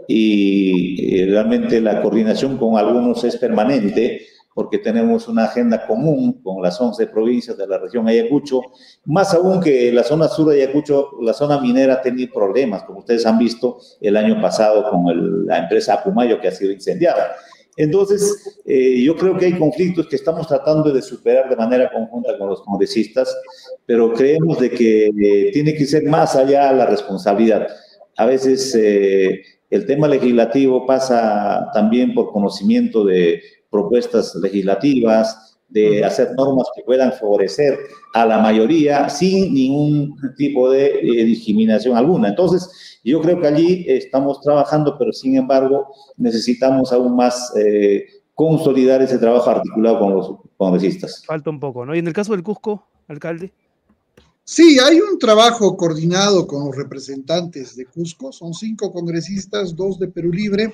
y eh, realmente la coordinación con algunos es permanente porque tenemos una agenda común con las 11 provincias de la región Ayacucho, más aún que la zona sur de Ayacucho, la zona minera ha tenido problemas, como ustedes han visto el año pasado con la empresa Apumayo que ha sido incendiada. Entonces, eh, yo creo que hay conflictos que estamos tratando de superar de manera conjunta con los congresistas, pero creemos de que eh, tiene que ser más allá la responsabilidad. A veces eh, el tema legislativo pasa también por conocimiento de propuestas legislativas, de hacer normas que puedan favorecer a la mayoría sin ningún tipo de eh, discriminación alguna. Entonces, yo creo que allí estamos trabajando, pero sin embargo necesitamos aún más eh, consolidar ese trabajo articulado con los congresistas. Falta un poco, ¿no? Y en el caso del Cusco, alcalde. Sí, hay un trabajo coordinado con los representantes de Cusco. Son cinco congresistas, dos de Perú Libre,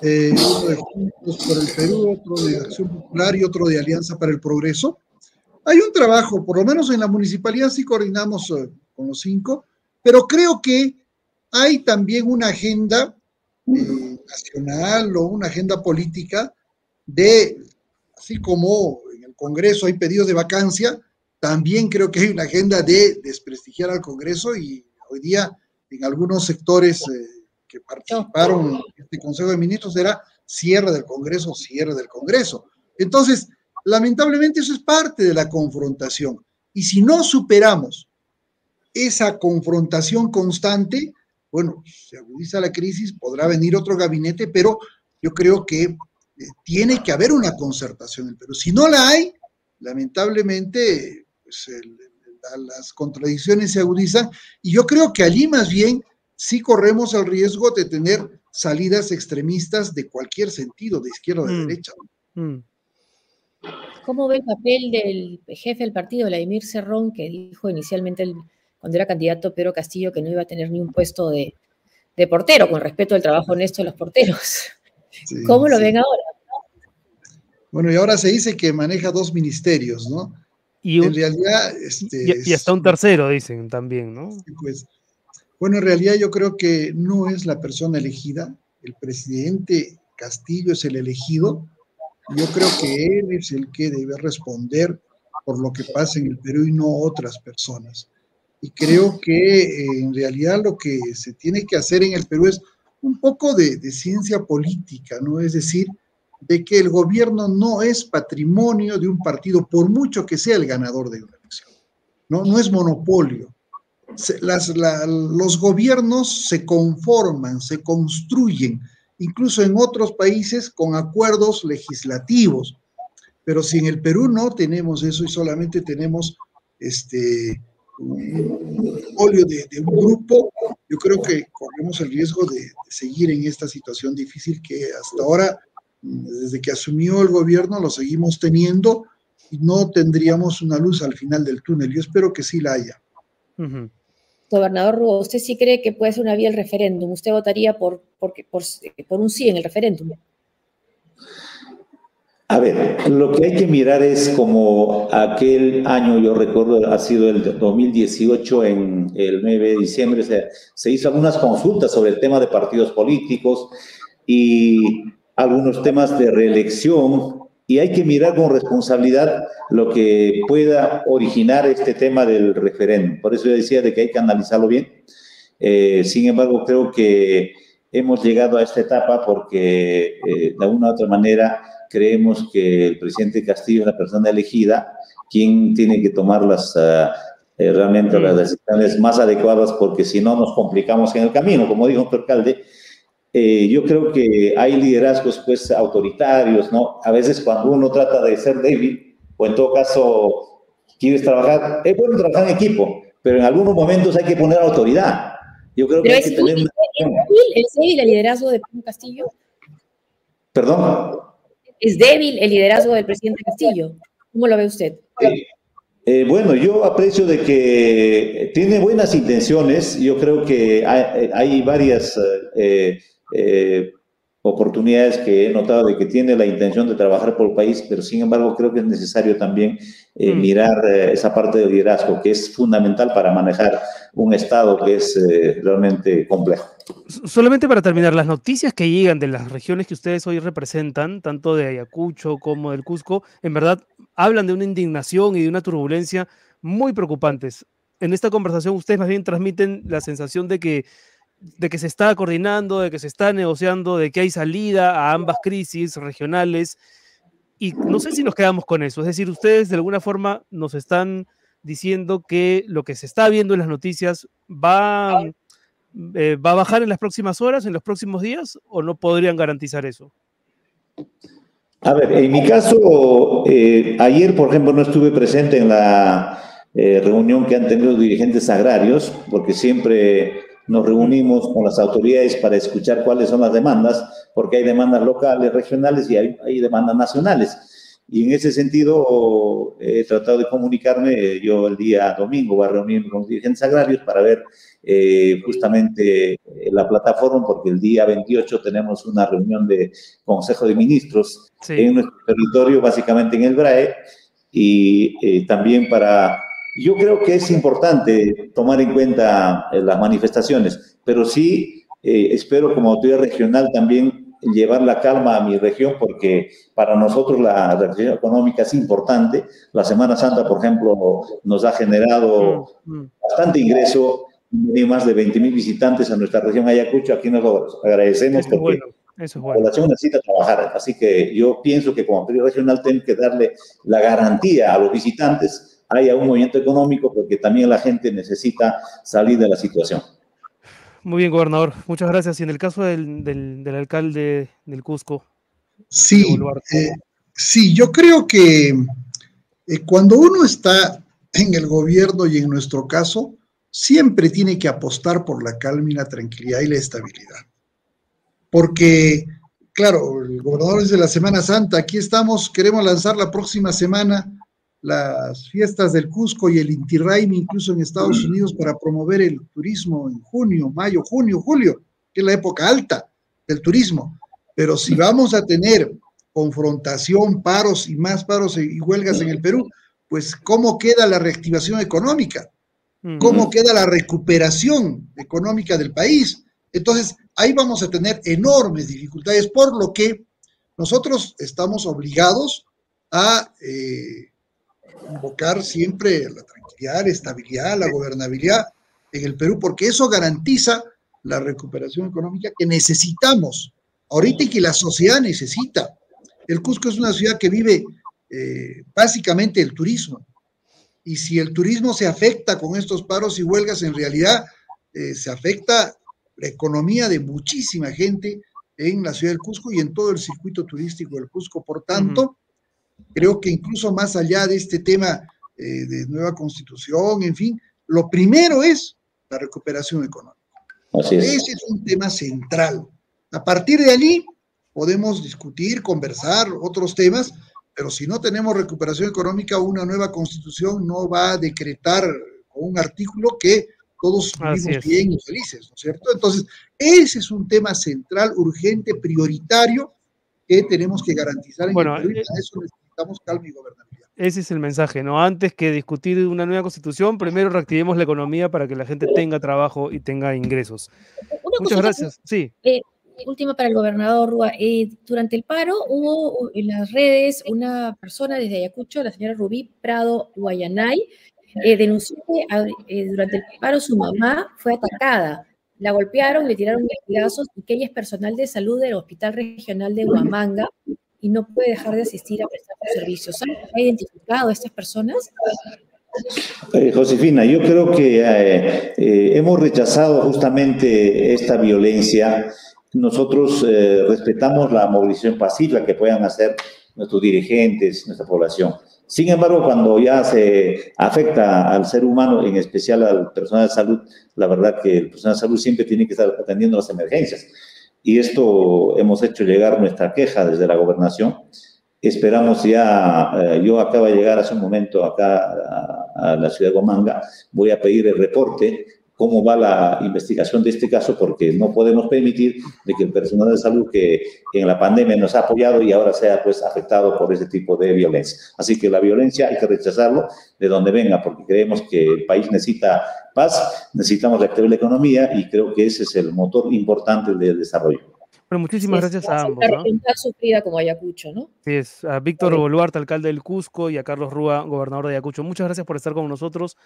eh, uno de Juntos por el Perú, otro de Acción Popular y otro de Alianza para el Progreso. Hay un trabajo, por lo menos en la municipalidad sí coordinamos eh, con los cinco, pero creo que hay también una agenda eh, nacional o una agenda política de, así como en el Congreso hay pedidos de vacancia, también creo que hay una agenda de desprestigiar al Congreso y hoy día en algunos sectores que participaron en este Consejo de Ministros era cierre del Congreso, cierre del Congreso. Entonces, lamentablemente eso es parte de la confrontación. Y si no superamos esa confrontación constante, bueno, se agudiza la crisis, podrá venir otro gabinete, pero yo creo que eh, tiene que haber una concertación. Pero si no la hay, lamentablemente, pues las contradicciones se agudizan. Y yo creo que allí más bien sí corremos el riesgo de tener salidas extremistas de cualquier sentido, de izquierda o de mm. derecha. Mm. ¿Cómo ve el papel del jefe del partido, Vladimir Cerrón, que dijo inicialmente cuando era candidato Pedro Castillo que no iba a tener ni un puesto de, portero, con respeto al trabajo honesto de los porteros? ¿Cómo lo ven ahora? Bueno, y ahora se dice que maneja dos ministerios, ¿no? Y en realidad... Este, y, hasta un tercero, dicen también, ¿no? Pues bueno, en realidad yo creo que no es la persona elegida, el presidente Castillo es el elegido, yo creo que él es el que debe responder por lo que pasa en el Perú y no otras personas. Y creo que eh, en realidad lo que se tiene que hacer en el Perú es un poco de, de ciencia política, ¿no? Es decir, de que el gobierno no es patrimonio de un partido, por mucho que sea el ganador de una elección. No, no es monopolio los gobiernos se conforman, se construyen, incluso en otros países con acuerdos legislativos. Pero si en el Perú no tenemos eso y solamente tenemos este un polio de, un grupo, yo creo que corremos el riesgo de, seguir en esta situación difícil que hasta ahora, desde que asumió el gobierno, lo seguimos teniendo y no tendríamos una luz al final del túnel. Yo espero que sí la haya. Gobernador Rubo, ¿usted sí cree que puede ser una vía el referéndum? ¿Usted votaría por, por, por, un sí en el referéndum? A ver, lo que hay que mirar es como aquel año, yo recuerdo, ha sido el 2018, en el 9 de diciembre, se, se hizo algunas consultas sobre el tema de partidos políticos y algunos temas de reelección y hay que mirar con responsabilidad lo que pueda originar este tema del referéndum. Por eso yo decía de que hay que analizarlo bien. Eh, sin embargo, creo que hemos llegado a esta etapa porque eh, de una u otra manera creemos que el presidente Castillo es la persona elegida, quien tiene que tomar las, eh, realmente las decisiones más adecuadas porque si no nos complicamos en el camino, como dijo el alcalde, eh, yo creo que hay liderazgos pues autoritarios, ¿no? A veces cuando uno trata de ser débil, o en todo caso quieres trabajar, es bueno trabajar en equipo, pero en algunos momentos hay que poner autoridad. Yo creo que hay que tener... ¿Es débil el liderazgo de Pedro Castillo? ¿Perdón? ¿Es débil el liderazgo del presidente Castillo? ¿Cómo lo ve usted? Eh, bueno, yo aprecio de que tiene buenas intenciones. Yo creo que hay, hay varias eh, eh, oportunidades que he notado de que tiene la intención de trabajar por el país, pero sin embargo creo que es necesario también eh, mm. mirar eh, esa parte del liderazgo que es fundamental para manejar un Estado que es realmente complejo. Solamente para terminar, las noticias que llegan de las regiones que ustedes hoy representan, tanto de Ayacucho como del Cusco, en verdad hablan de una indignación y de una turbulencia muy preocupantes. En esta conversación ustedes más bien transmiten la sensación de que de que se está coordinando, de que se está negociando, de que hay salida a ambas crisis regionales. Y no sé si nos quedamos con eso. Es decir, ustedes de alguna forma nos están diciendo que lo que se está viendo en las noticias va, eh, va a bajar en las próximas horas, en los próximos días, o no podrían garantizar eso. A ver, en mi caso, eh, ayer, por ejemplo, no estuve presente en la eh, reunión que han tenido dirigentes agrarios, porque siempre nos reunimos con las autoridades para escuchar cuáles son las demandas, porque hay demandas locales, regionales y hay, hay demandas nacionales. Y en ese sentido he tratado de comunicarme, yo el día domingo voy a reunirme con los dirigentes agrarios para ver eh, justamente la plataforma, porque el día 28 tenemos una reunión de Consejo de Ministros en nuestro territorio, básicamente en el BRAE, y eh, también para... Yo creo que es importante tomar en cuenta eh, las manifestaciones, pero sí espero como autoridad regional también llevar la calma a mi región porque para nosotros la reacción económica es importante. La Semana Santa, por ejemplo, nos ha generado mm, mm. bastante ingreso. Hay más de 20 mil visitantes a nuestra región Ayacucho. Aquí nos agradecemos porque la población necesita trabajar. Así que yo pienso que como autoridad regional tengo que darle la garantía a los visitantes haya un movimiento económico porque también la gente necesita salir de la situación. Muy bien, gobernador. Muchas gracias. Y en el caso del, del, alcalde del Cusco. Sí, eh, sí, yo creo que eh, cuando uno está en el gobierno y en nuestro caso, siempre tiene que apostar por la calma y la tranquilidad y la estabilidad. Porque, claro, el gobernador dice la Semana Santa, aquí estamos, queremos lanzar la próxima semana las fiestas del Cusco y el Inti Raymi incluso en Estados Unidos para promover el turismo en junio, mayo, junio, julio, que es la época alta del turismo. Pero si vamos a tener confrontación, paros y más paros y huelgas en el Perú, pues ¿cómo queda la reactivación económica? ¿Cómo queda la recuperación económica del país? Entonces, ahí vamos a tener enormes dificultades, por lo que nosotros estamos obligados a eh, invocar siempre la tranquilidad, la estabilidad, la gobernabilidad en el Perú, porque eso garantiza la recuperación económica que necesitamos ahorita y que la sociedad necesita. El Cusco es una ciudad que vive eh, básicamente el turismo. Y si el turismo se afecta con estos paros y huelgas, en realidad eh, se afecta la economía de muchísima gente en la ciudad del Cusco y en todo el circuito turístico del Cusco. Por tanto, Creo que incluso más allá de este tema eh, de nueva constitución, en fin, lo primero es la recuperación económica. Ese es un tema central. A partir de allí podemos discutir, conversar otros temas, pero si no tenemos recuperación económica, una nueva constitución no va a decretar con un artículo que todos vivimos bien y felices, ¿no es cierto? Entonces, ese es un tema central, urgente, prioritario, que tenemos que garantizar en bueno, el eh, eso necesitamos calma y gobernabilidad. Ese es el mensaje, ¿no? Antes que discutir una nueva constitución, primero reactivemos la economía para que la gente tenga trabajo y tenga ingresos. Muchas gracias. Sí. Eh, última para el gobernador Rúa. Eh, durante el paro hubo en las redes una persona desde Ayacucho, la señora Rubí Prado Guayanay, eh, denunció que durante el paro su mamá fue atacada. La golpearon, le tiraron latigazos y que ella es personal de salud del Hospital Regional de Huamanga y no puede dejar de asistir a prestar sus servicios. ¿Ha identificado a estas personas? Eh, Josefina, yo creo que eh, eh, hemos rechazado justamente esta violencia. Nosotros respetamos la movilización pacífica que puedan hacer nuestros dirigentes, nuestra población. Sin embargo, cuando ya se afecta al ser humano, en especial al personal de salud, la verdad que el personal de salud siempre tiene que estar atendiendo las emergencias y esto hemos hecho llegar nuestra queja desde la gobernación. Esperamos ya, eh, yo acabo de llegar hace un momento acá a, a la ciudad de Gomanga, voy a pedir el reporte cómo va la investigación de este caso, porque no podemos permitir de que el personal de salud que en la pandemia nos ha apoyado y ahora sea pues afectado por ese tipo de violencia. Así que la violencia hay que rechazarlo de donde venga, porque creemos que el país necesita paz, necesitamos reactivar la economía y creo que ese es el motor importante del desarrollo. Bueno, muchísimas gracias a ambos. ¿no? sufrida como Ayacucho, ¿no? Sí, es a Víctor Boluarte, alcalde del Cusco, y a Carlos Rúa, gobernador de Ayacucho. Muchas gracias por estar con nosotros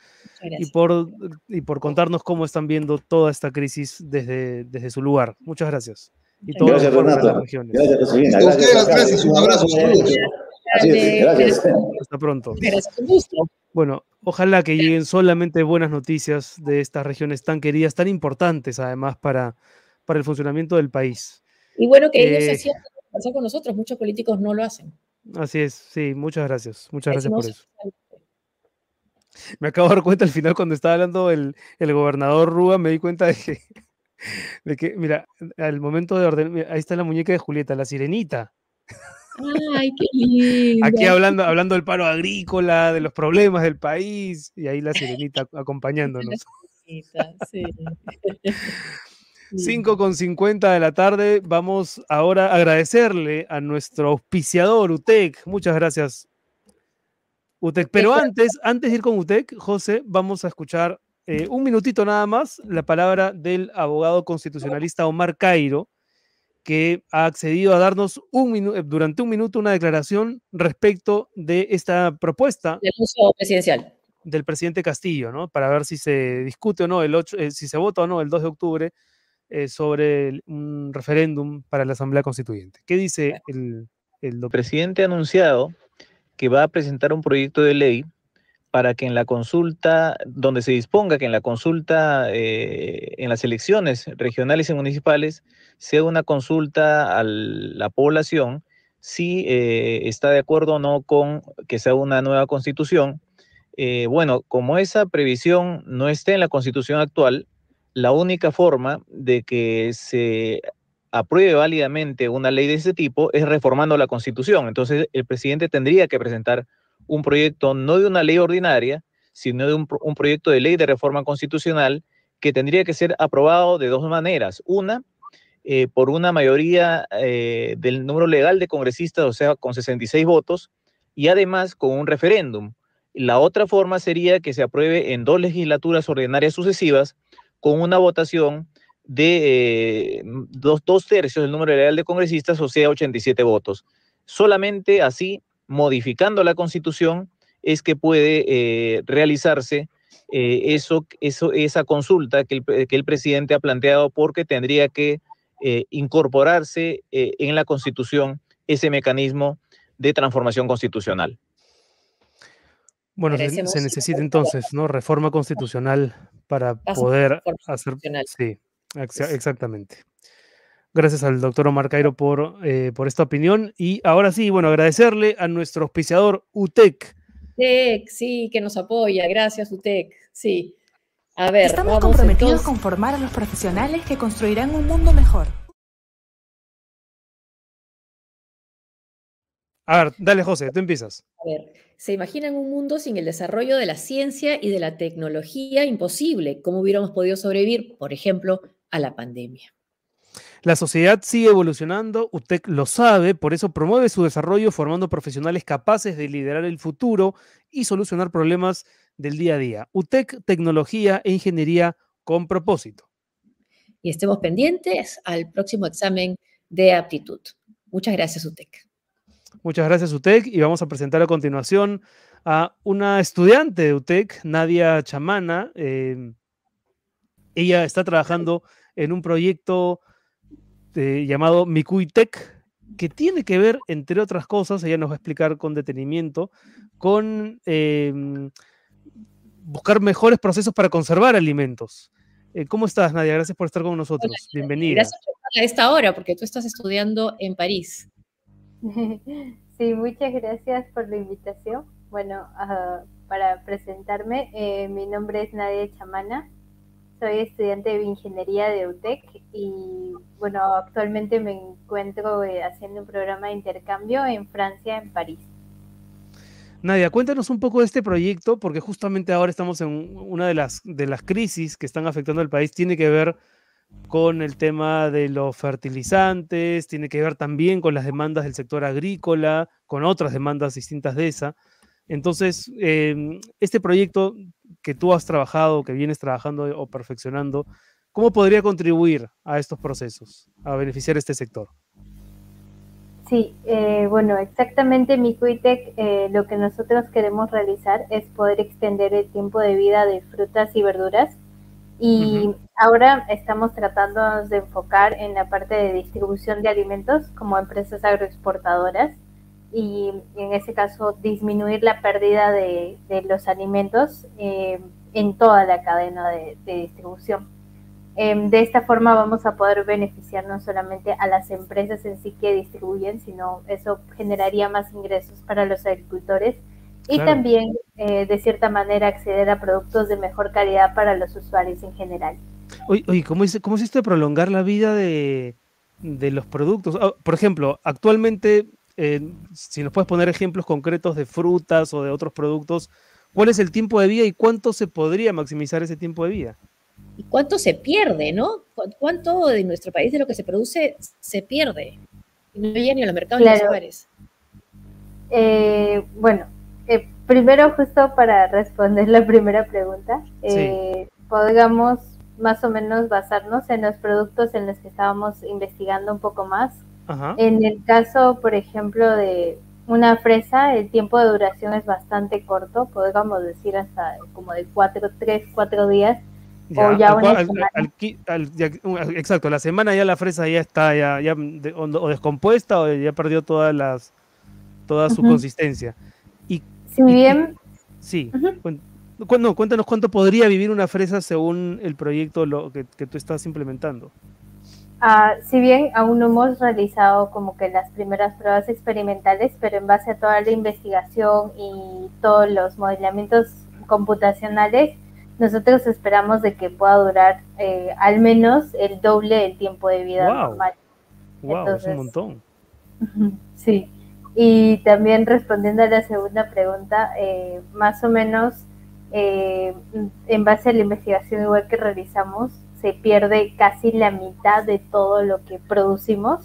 y por, y por contarnos cómo están viendo toda esta crisis desde, desde su lugar. Muchas gracias. Y gracias, Renato. Gracias, Josefina. Gracias, gracias. Un abrazo. Gracias. Hasta pronto. Bueno, ojalá que lleguen solamente buenas noticias de estas regiones tan queridas, tan importantes además para, para el funcionamiento del país. Y bueno, que ellos se eh, sientan conversar con nosotros. Muchos políticos no lo hacen. Así es, sí, muchas gracias. Muchas gracias por eso. Me acabo de dar cuenta al final cuando estaba hablando el, el gobernador Rúa, me di cuenta de que, de que, mira, al momento de orden, ahí está la muñeca de Julieta, la sirenita. Ay, qué lindo. Aquí hablando, hablando del paro agrícola, de los problemas del país, y ahí la sirenita acompañándonos. Sí. 5 con 50 de la tarde. Vamos ahora a agradecerle a nuestro auspiciador, UTEC. Muchas gracias, UTEC. Pero antes, antes de ir con UTEC, José, vamos a escuchar eh, un minutito nada más la palabra del abogado constitucionalista Omar Cairo, que ha accedido a darnos un eh, durante un minuto una declaración respecto de esta propuesta. Del uso presidencial. Del presidente Castillo, ¿no? Para ver si se discute o no, el 8, eh, si se vota o no el 2 de octubre eh, sobre un referéndum para la Asamblea Constituyente. ¿Qué dice el, el presidente ha anunciado que va a presentar un proyecto de ley para que en la consulta, donde se disponga que en la consulta, eh, en las elecciones regionales y municipales, sea una consulta a la población si eh, está de acuerdo o no con que sea una nueva constitución. bueno, como esa previsión no está en la constitución actual, la única forma de que se apruebe válidamente una ley de ese tipo es reformando la Constitución. Entonces, el presidente tendría que presentar un proyecto no de una ley ordinaria, sino de un, proyecto de ley de reforma constitucional que tendría que ser aprobado de dos maneras. Una, eh, por una mayoría eh, del número legal de congresistas, o sea, con 66 votos, y además con un referéndum. La otra forma sería que se apruebe en dos legislaturas ordinarias sucesivas, con una votación de eh, dos, tercios del número real de congresistas, o sea, 87 votos. Solamente así, modificando la constitución, es que puede eh, realizarse eh, eso, eso, esa consulta que el, que el, presidente ha planteado porque tendría que incorporarse en la constitución ese mecanismo de transformación constitucional. Bueno, se, necesita entonces, ¿no? Reforma constitucional para poder hacer. Sí, exactamente. Gracias al doctor Omar Cairo por, eh, por esta opinión. Y ahora sí, bueno, agradecerle a nuestro auspiciador UTEC. UTEC, sí, que nos apoya. Gracias, UTEC. Sí. A ver, estamos comprometidos con formar a los profesionales que construirán un mundo mejor. A ver, dale, José, tú empiezas. A ver, ¿se imaginan un mundo sin el desarrollo de la ciencia y de la tecnología imposible? ¿Cómo hubiéramos podido sobrevivir, por ejemplo, a la pandemia? La sociedad sigue evolucionando, UTEC lo sabe, por eso promueve su desarrollo formando profesionales capaces de liderar el futuro y solucionar problemas del día a día. UTEC, tecnología e ingeniería con propósito. Y estemos pendientes al próximo examen de aptitud. Muchas gracias, UTEC. Muchas gracias, UTEC. Y vamos a presentar a continuación a una estudiante de UTEC, Nadia Chamana. Em, ella está trabajando en un proyecto eh, llamado Mikuitec, que tiene que ver, entre otras cosas, ella nos va a explicar con detenimiento, con em, buscar mejores procesos para conservar alimentos. Eh, ¿Cómo estás, Nadia? Gracias por estar con nosotros. Bienvenida. Gracias por a esta hora, porque tú estás estudiando en París. Sí, muchas gracias por la invitación. Bueno, para presentarme, eh, mi nombre es Nadia Chamana, soy estudiante de ingeniería de UTEC y bueno, actualmente me encuentro eh, haciendo un programa de intercambio en Francia, en París. Nadia, cuéntanos un poco de este proyecto, porque justamente ahora estamos en una de las, de las crisis que están afectando al país, tiene que ver con el tema de los fertilizantes, tiene que ver también con las demandas del sector agrícola, con otras demandas distintas de esa. Entonces, em, este proyecto que tú has trabajado, que vienes trabajando o perfeccionando, ¿cómo podría contribuir a estos procesos, a beneficiar este sector? Sí, eh, bueno, exactamente mi Cuitec, eh, lo que nosotros queremos realizar es poder extender el tiempo de vida de frutas y verduras. Y ahora estamos tratando de enfocar en la parte de distribución de alimentos como empresas agroexportadoras y en ese caso disminuir la pérdida de, los alimentos eh, en toda la cadena de, distribución. Em, de esta forma vamos a poder beneficiar no solamente a las empresas en sí que distribuyen, sino eso generaría más ingresos para los agricultores y también eh, de cierta manera acceder a productos de mejor calidad para los usuarios en general. Oye, oye ¿cómo, es, ¿cómo esto de prolongar la vida de, los productos? Ah, por ejemplo, actualmente, eh, si nos puedes poner ejemplos concretos de frutas o de otros productos, ¿cuál es el tiempo de vida y cuánto se podría maximizar ese tiempo de vida? y cuánto se pierde, ¿no? ¿Cuánto de nuestro país de lo que se produce se pierde? Y no llega ni a los mercados ni a los hogares. Eh, bueno, eh, primero justo para responder la primera pregunta, eh, podríamos más o menos basarnos en los productos en los que estábamos investigando un poco más. En el caso, por ejemplo, de una fresa, el tiempo de duración es bastante corto, podríamos decir hasta como de cuatro, tres, cuatro días o ya exacto, la semana ya la fresa ya está ya, ya o, descompuesta o ya perdió todas las toda su consistencia. Y, si bien sí, cuéntanos cuánto podría vivir una fresa según el proyecto lo, que, tú estás implementando. Ah, si bien aún no hemos realizado como que las primeras pruebas experimentales, pero en base a toda la investigación y todos los modelamientos computacionales, nosotros esperamos de que pueda durar eh, al menos el doble del tiempo de vida normal. Wow, es un montón. Sí. Y también respondiendo a la segunda pregunta, eh, más o menos eh, en base a la investigación igual que realizamos, se pierde casi la mitad de todo lo que producimos,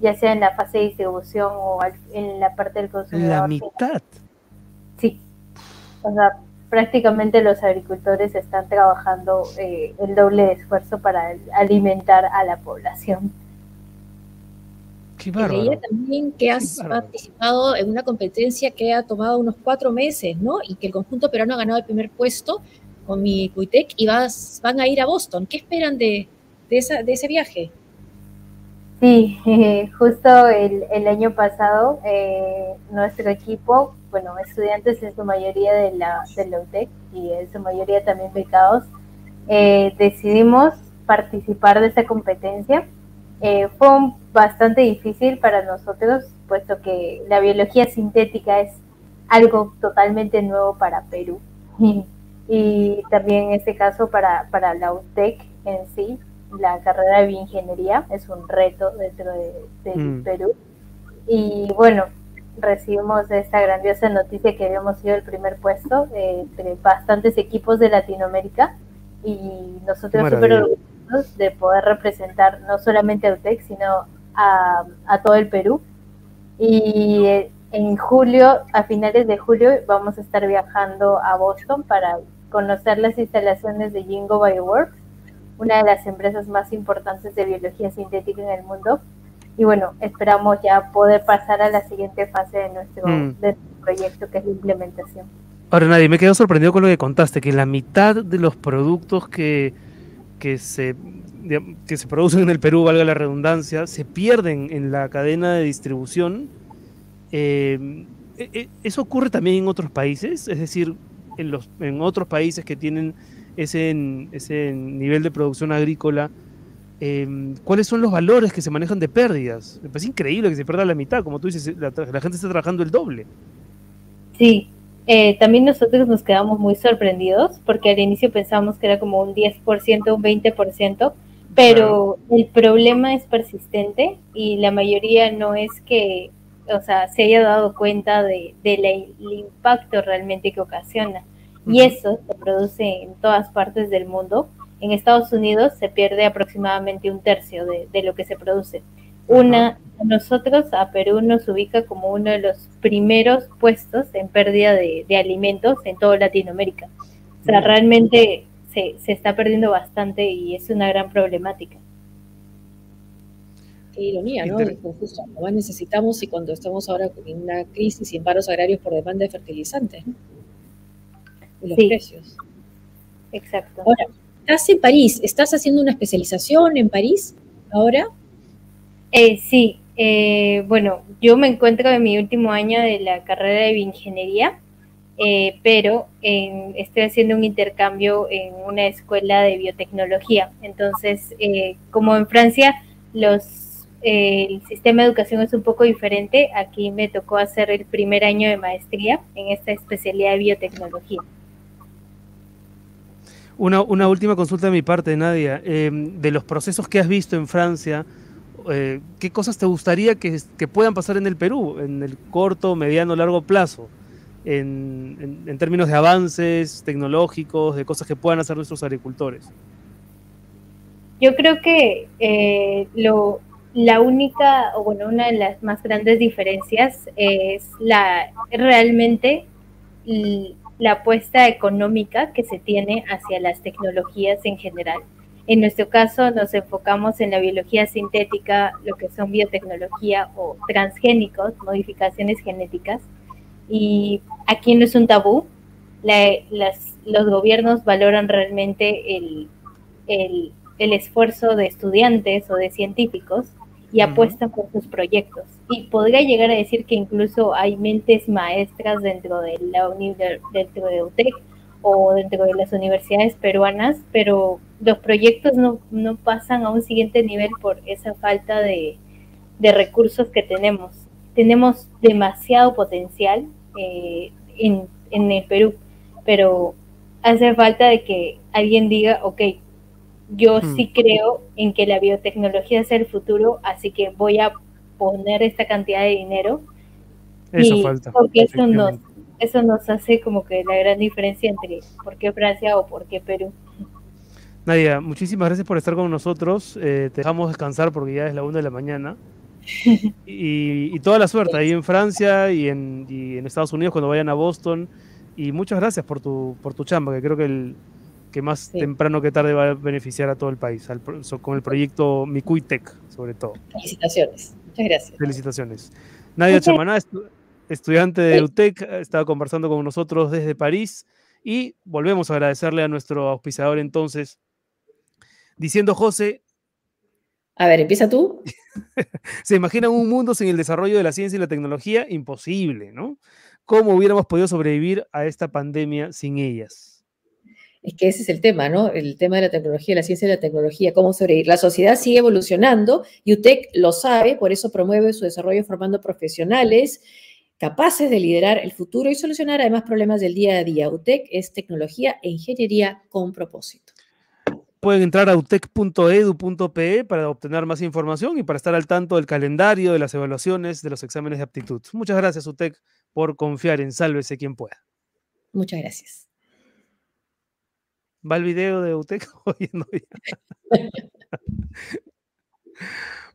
ya sea en la fase de distribución o en la parte del consumidor. La mitad. Sí. O sea, prácticamente los agricultores están trabajando eh, el doble de esfuerzo para alimentar a la población. Qué y también que has participado en una competencia que ha tomado unos cuatro meses, ¿no? Y que el conjunto peruano ha ganado el primer puesto con mi Cuitec y vas, van a ir a Boston. ¿Qué esperan de, de, esa, de ese viaje? Sí, justo el, el año pasado eh, nuestro equipo bueno, estudiantes en su mayoría de la, de la UTEC y en su mayoría también becados, eh, decidimos participar de esta competencia. Eh, fue bastante difícil para nosotros, puesto que la biología sintética es algo totalmente nuevo para Perú. Y, también en este caso para, para la UTEC en sí, la carrera de bioingeniería es un reto dentro de, mm. Perú. Y bueno, recibimos esta grandiosa noticia que habíamos sido el primer puesto eh, entre bastantes equipos de Latinoamérica y nosotros súper orgullosos de poder representar no solamente a UTEC, sino a, a todo el Perú. Y eh, en julio, a finales de julio, vamos a estar viajando a Boston para conocer las instalaciones de Jingo Bioworks, una de las empresas más importantes de biología sintética en el mundo y bueno, esperamos ya poder pasar a la siguiente fase de nuestro, mm. proyecto, que es la implementación. Ahora, Nadie, me quedo sorprendido con lo que contaste, que la mitad de los productos que, que, se, que se producen en el Perú, valga la redundancia, se pierden en la cadena de distribución. Eh, e, e, ¿Eso ocurre también en otros países? Es decir, en, los, en otros países que tienen ese, ese nivel de producción agrícola, Em, cuáles son los valores que se manejan de pérdidas. Me parece increíble que se pierda la mitad, como tú dices, la, gente está trabajando el doble. Sí, eh, también nosotros nos quedamos muy sorprendidos porque al inicio pensábamos que era como un 10%, un 20%, pero el problema es persistente y la mayoría no es que, o sea, se haya dado cuenta de, del impacto realmente que ocasiona. Y eso se produce en todas partes del mundo en Estados Unidos se pierde aproximadamente un tercio de, lo que se produce. Una, nosotros a Perú nos ubica como uno de los primeros puestos en pérdida de, alimentos en toda Latinoamérica. O sea, realmente se, se, está perdiendo bastante y es una gran problemática. Qué ironía, ¿no? Justo lo más necesitamos y cuando estamos ahora en una crisis y en paros agrarios por demanda de fertilizantes, ¿no? Y los precios. Exacto. Ahora, estás en París, ¿estás haciendo una especialización en París ahora? Eh, sí, eh, bueno, yo me encuentro en mi último año de la carrera de bioingeniería eh, pero estoy haciendo un intercambio en una escuela de biotecnología. Entonces, eh, como en Francia los, el sistema de educación es un poco diferente, aquí me tocó hacer el primer año de maestría en esta especialidad de biotecnología. Una, una última consulta de mi parte, Nadia. de los procesos que has visto en Francia, ¿qué cosas te gustaría que, que puedan pasar en el Perú en el corto, mediano, largo plazo? en, términos de avances tecnológicos, de cosas que puedan hacer nuestros agricultores? Yo creo que eh, lo, la única, o bueno, una de las más grandes diferencias es la realmente la apuesta económica que se tiene hacia las tecnologías en general. En nuestro caso nos enfocamos en la biología sintética, lo que son biotecnología o transgénicos, modificaciones genéticas, y aquí no es un tabú. los gobiernos valoran realmente el, esfuerzo de estudiantes o de científicos y apuestan por sus proyectos. Y podría llegar a decir que incluso hay mentes maestras dentro de la dentro de UTEC o dentro de las universidades peruanas, pero los proyectos no, pasan a un siguiente nivel por esa falta de recursos que tenemos. Tenemos demasiado potencial, eh, en, el Perú, pero hace falta de que alguien diga, ok, yo sí creo en que la biotecnología es el futuro, así que voy a poner esta cantidad de dinero. Eso falta. Porque eso nos, eso nos hace como que la gran diferencia entre por qué Francia o por qué Perú. Nadia, muchísimas gracias por estar con nosotros. Eh, te dejamos descansar porque ya es la una de la mañana. y, toda la suerte ahí en Francia y en, Estados Unidos cuando vayan a Boston. Y muchas gracias por tu, por tu chamba, que creo que el que más temprano que tarde va a beneficiar a todo el país, con el proyecto Micuitec, sobre todo. Felicitaciones. Muchas gracias. Felicitaciones. Nadia Chamaná, estudiante de UTEC, estaba conversando con nosotros desde París y volvemos a agradecerle a nuestro auspiciador entonces, diciendo, José, a ver, empieza tú. ¿Se imaginan un mundo sin el desarrollo de la ciencia y la tecnología? Imposible, ¿no? ¿Cómo hubiéramos podido sobrevivir a esta pandemia sin ellas? Es que ese es el tema, ¿no? El tema de la tecnología, la ciencia y la tecnología, cómo sobrevivir. La sociedad sigue evolucionando y UTEC lo sabe, por eso promueve su desarrollo formando profesionales capaces de liderar el futuro y solucionar además problemas del día a día. UTEC es tecnología e ingeniería con propósito pueden entrar a utec.edu.pe para obtener más información y para estar al tanto del calendario, de las evaluaciones, de los exámenes de aptitud. Muchas gracias, UTEC, por confiar en Sálvese quien pueda. Muchas gracias. ¿Va el video de UTEC?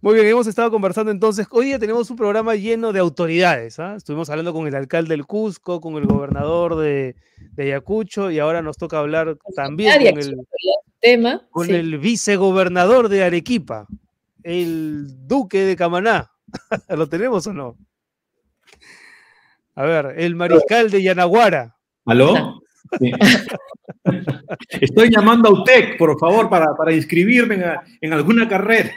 Muy bien, hemos estado conversando entonces. Hoy día tenemos un programa lleno de autoridades. ¿ah? Estuvimos hablando con el alcalde del Cusco, con el gobernador de, Ayacucho y ahora nos toca hablar también con el, tema, con el vicegobernador de Arequipa, el duque de Camaná. ¿Lo tenemos o no? A ver, el mariscal de Yanaguara. ¿Aló? Estoy llamando a UTEC, por favor, para, inscribirme en, alguna carrera.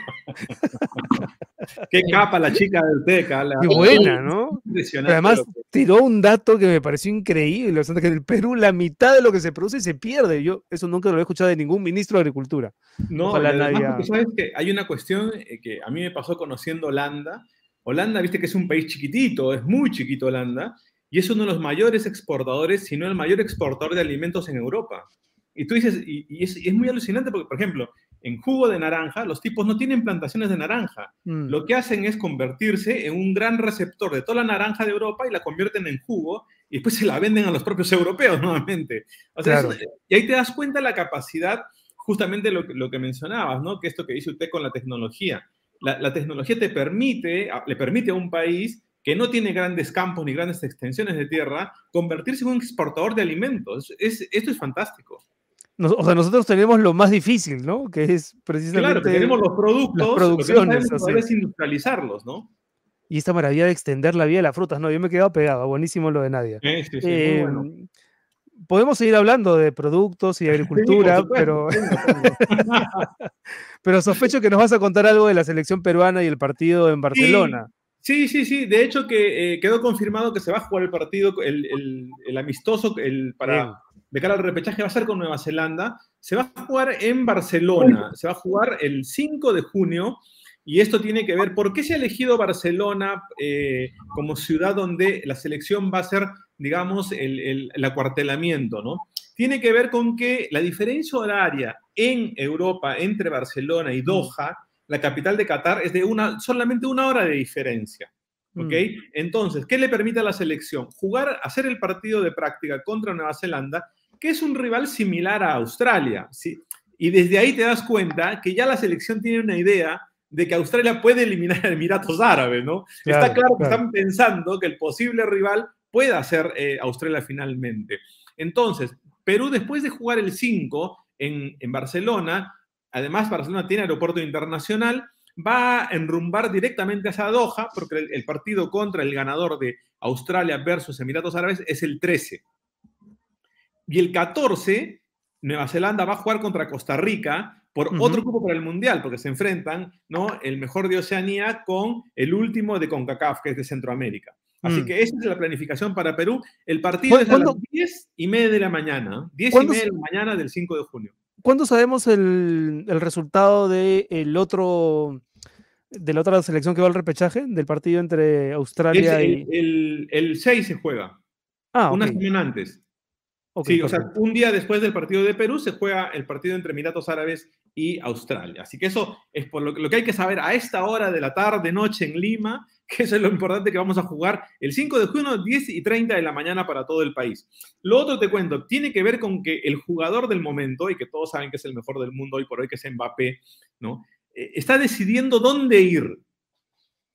Qué capa la chica de UTEC. ¿ah? Qué buena, ¿no? además tiró un dato que me pareció increíble. O sea, que en el Perú la mitad de lo que se produce se pierde. Yo eso nunca lo he escuchado de ningún ministro de Agricultura. No, Ojalá nadie... sabes que hay una cuestión eh, que a mí me pasó conociendo Holanda. Holanda, viste que es un país chiquitito, es muy chiquito Holanda, y es uno de los mayores exportadores, si no el mayor exportador de alimentos en Europa. Y tú dices, y, es, muy alucinante porque, por ejemplo, en jugo de naranja, los tipos no tienen plantaciones de naranja. Mm. Lo que hacen es convertirse en un gran receptor de toda la naranja de Europa y la convierten en jugo y después se la venden a los propios europeos nuevamente. y ahí te das cuenta la capacidad, justamente lo, lo que mencionabas, ¿no? Que esto que dice usted con la tecnología. La, la tecnología te permite, le permite a un país que no tiene grandes campos ni grandes extensiones de tierra, convertirse en un exportador de alimentos. Es, esto es fantástico. o sea, nosotros tenemos lo más difícil, ¿no? Que es precisamente. Claro, tenemos los productos, producciones, lo que industrializarlos, ¿no? Y esta maravilla de extender la vida de las frutas, ¿no? Yo me he quedado pegado, buenísimo lo de Nadia. Sí, sí, sí, muy bueno. Em, podemos seguir hablando de productos y agricultura, pero, pero sospecho que nos vas a contar algo de la selección peruana y el partido en Barcelona. Sí, sí, sí. De hecho, que eh, quedó confirmado que se va a jugar el partido, el, amistoso el, para, de cara al repechaje va a ser con Nueva Zelanda. Se va a jugar en Barcelona. Se va a jugar el 5 de junio. Y esto tiene que ver, ¿por qué se ha elegido Barcelona eh, como ciudad donde la selección va a ser, digamos, el, el acuartelamiento, ¿no? Tiene que ver con que la diferencia horaria en Europa entre Barcelona y Doha la capital de Qatar es de una, solamente una hora de diferencia. ¿Ok? Mm. Entonces, ¿qué le permite a la selección? Jugar, hacer el partido de práctica contra Nueva Zelanda, que es un rival similar a Australia. ¿sí? Y desde ahí te das cuenta que ya la selección tiene una idea de que Australia puede eliminar a Emiratos Árabes, ¿no? Está claro, que están pensando que el posible rival pueda ser eh, Australia finalmente. Entonces, Perú, después de jugar el 5 en, en Barcelona, Además, Barcelona tiene aeropuerto internacional, va a enrumbar directamente hacia Doha, porque el, partido contra el ganador de Australia versus Emiratos Árabes es el 13. Y el 14, Nueva Zelanda va a jugar contra Costa Rica por otro grupo para el Mundial, porque se enfrentan, ¿no? El mejor de Oceanía con el último de CONCACAF, que es de Centroamérica. Así mm. que esa es la planificación para Perú. El partido es a las 10 y media de la mañana, 10 y media de la mañana del 5 de junio. ¿Cuándo sabemos el, resultado de el otro de la otra selección que va al repechaje, del partido entre Australia y. El, 6 se juega. Ah, Una semana antes. sí, o sea, un día después del partido de Perú se juega el partido entre Emiratos Árabes y Australia. Así que eso es por lo, lo, que hay que saber a esta hora de la tarde, noche en Lima, que eso es lo importante que vamos a jugar el 5 de junio, 10 y 30 de la mañana para todo el país. Lo otro te cuento, tiene que ver con que el jugador del momento, y que todos saben que es el mejor del mundo hoy por hoy, que es Mbappé, ¿no? Eh, está decidiendo dónde ir.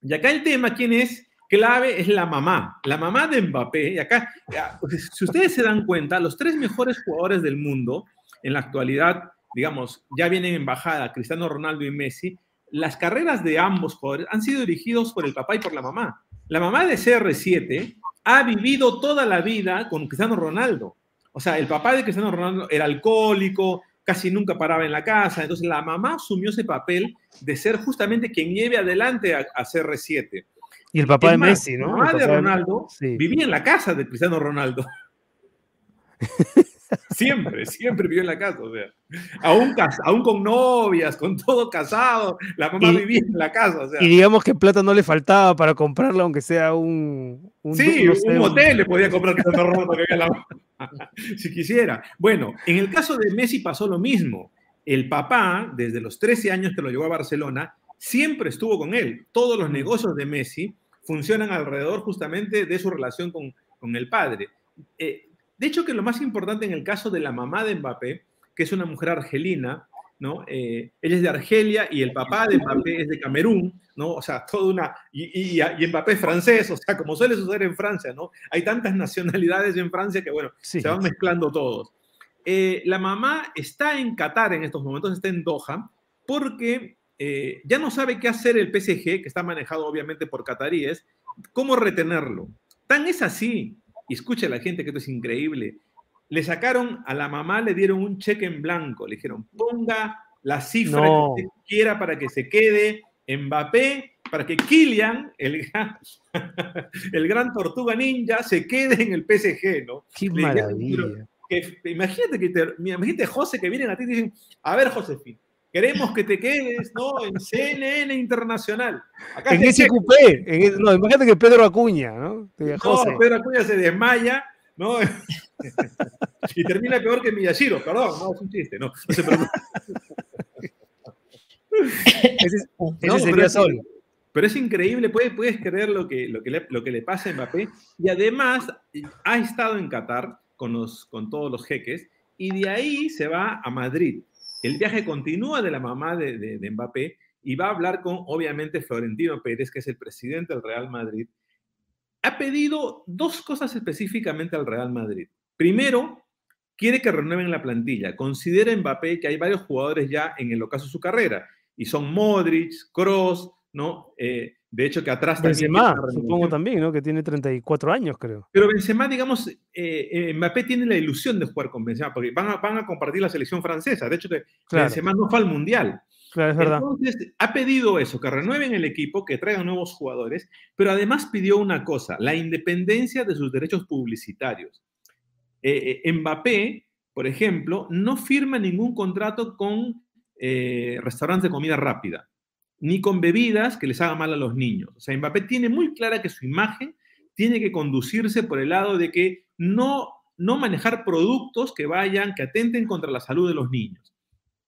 Y acá el tema, ¿quién es? Clave es la mamá, la mamá de Mbappé. Y acá, pues, si ustedes se dan cuenta, los tres mejores jugadores del mundo en la actualidad, digamos, ya vienen en bajada, Cristiano Ronaldo y Messi, las carreras de ambos jugadores han sido dirigidos por el papá y por la mamá. La mamá de CR7 ha vivido toda la vida con Cristiano Ronaldo. O sea, el papá de Cristiano Ronaldo era alcohólico, casi nunca paraba en la casa. Entonces la mamá asumió ese papel de ser justamente quien lleve adelante a, CR7. Y el papá de Messi, ¿no? La mamá de Ronaldo vivía en la casa de Cristiano Ronaldo. Siempre, siempre vivió en la casa, o sea, aún, aún con novias, con todo casado, la mamá vivía en la casa, o sea. Y digamos que plata no le faltaba para comprarla, aunque sea un... un sí, un hotel le podía comprar que la si quisiera. Bueno, en el caso de Messi pasó lo mismo. El papá, desde los 13 años que lo llevó a Barcelona, siempre estuvo con él. Todos los negocios de Messi funcionan alrededor justamente de su relación con, con el padre. Eh, de hecho, que lo más importante en el caso de la mamá de Mbappé, que es una mujer argelina, ¿no? Eh, ella es de Argelia y el papá de Mbappé es de Camerún, ¿no? O sea, toda una... Y, y, Mbappé es francés, o sea, como suele suceder en Francia, ¿no? Hay tantas nacionalidades en Francia que, bueno, se van mezclando todos. Eh, la mamá está en Qatar en estos momentos, está en Doha, porque eh, ya no sabe qué hacer el PSG, que está manejado obviamente por cataríes, cómo retenerlo. Tan es así y escucha a la gente que esto es increíble. Le sacaron a la mamá, le dieron un cheque en blanco, le dijeron, ponga la cifra que usted quiera para que se quede Mbappé, para que Kylian, el gran, el gran tortuga ninja, se quede en el PSG, ¿no? Qué maravilla. imagínate que te, imagínate José que vienen a ti y dicen, a ver, Josefín, queremos que te quedes ¿no? en CNN Internacional. en ese cupé, no, imagínate que Pedro Acuña, ¿no? No, Pedro Acuña se desmaya, ¿no? y termina peor que Miyashiro, perdón, no, es un chiste, no, no se ese, sería pero, solo. Pero es increíble, puedes, puedes creer lo que, lo, que le, lo que le pasa a Mbappé, y además ha estado en Qatar con, los, con todos los jeques, y de ahí se va a Madrid el viaje continúa de la mamá de, Mbappé y va a hablar con, obviamente, Florentino Pérez, que es el presidente del Real Madrid. Ha pedido dos cosas específicamente al Real Madrid. Primero, quiere que renueven la plantilla. Considera Mbappé que hay varios jugadores ya en el ocaso de su carrera, y son Modric, Cross, ¿no? Eh, de hecho, que atrás Benzema, supongo también, ¿no? Que tiene 34 años, creo. Pero Benzema, digamos, eh, eh, Mbappé tiene la ilusión de jugar con Benzema, porque van a, van a compartir la selección francesa. De hecho, Benzema no fue al Mundial. Claro, es verdad. Entonces, ha pedido eso, que renueven el equipo, que traigan nuevos jugadores, pero además pidió una cosa, la independencia de sus derechos publicitarios. Eh, Mbappé, por ejemplo, no firma ningún contrato con restaurantes de comida rápida, ni con bebidas que les haga mal a los niños. O sea, Mbappé tiene muy clara que su imagen tiene que conducirse por el lado de que no, no manejar productos que vayan, que atenten contra la salud de los niños.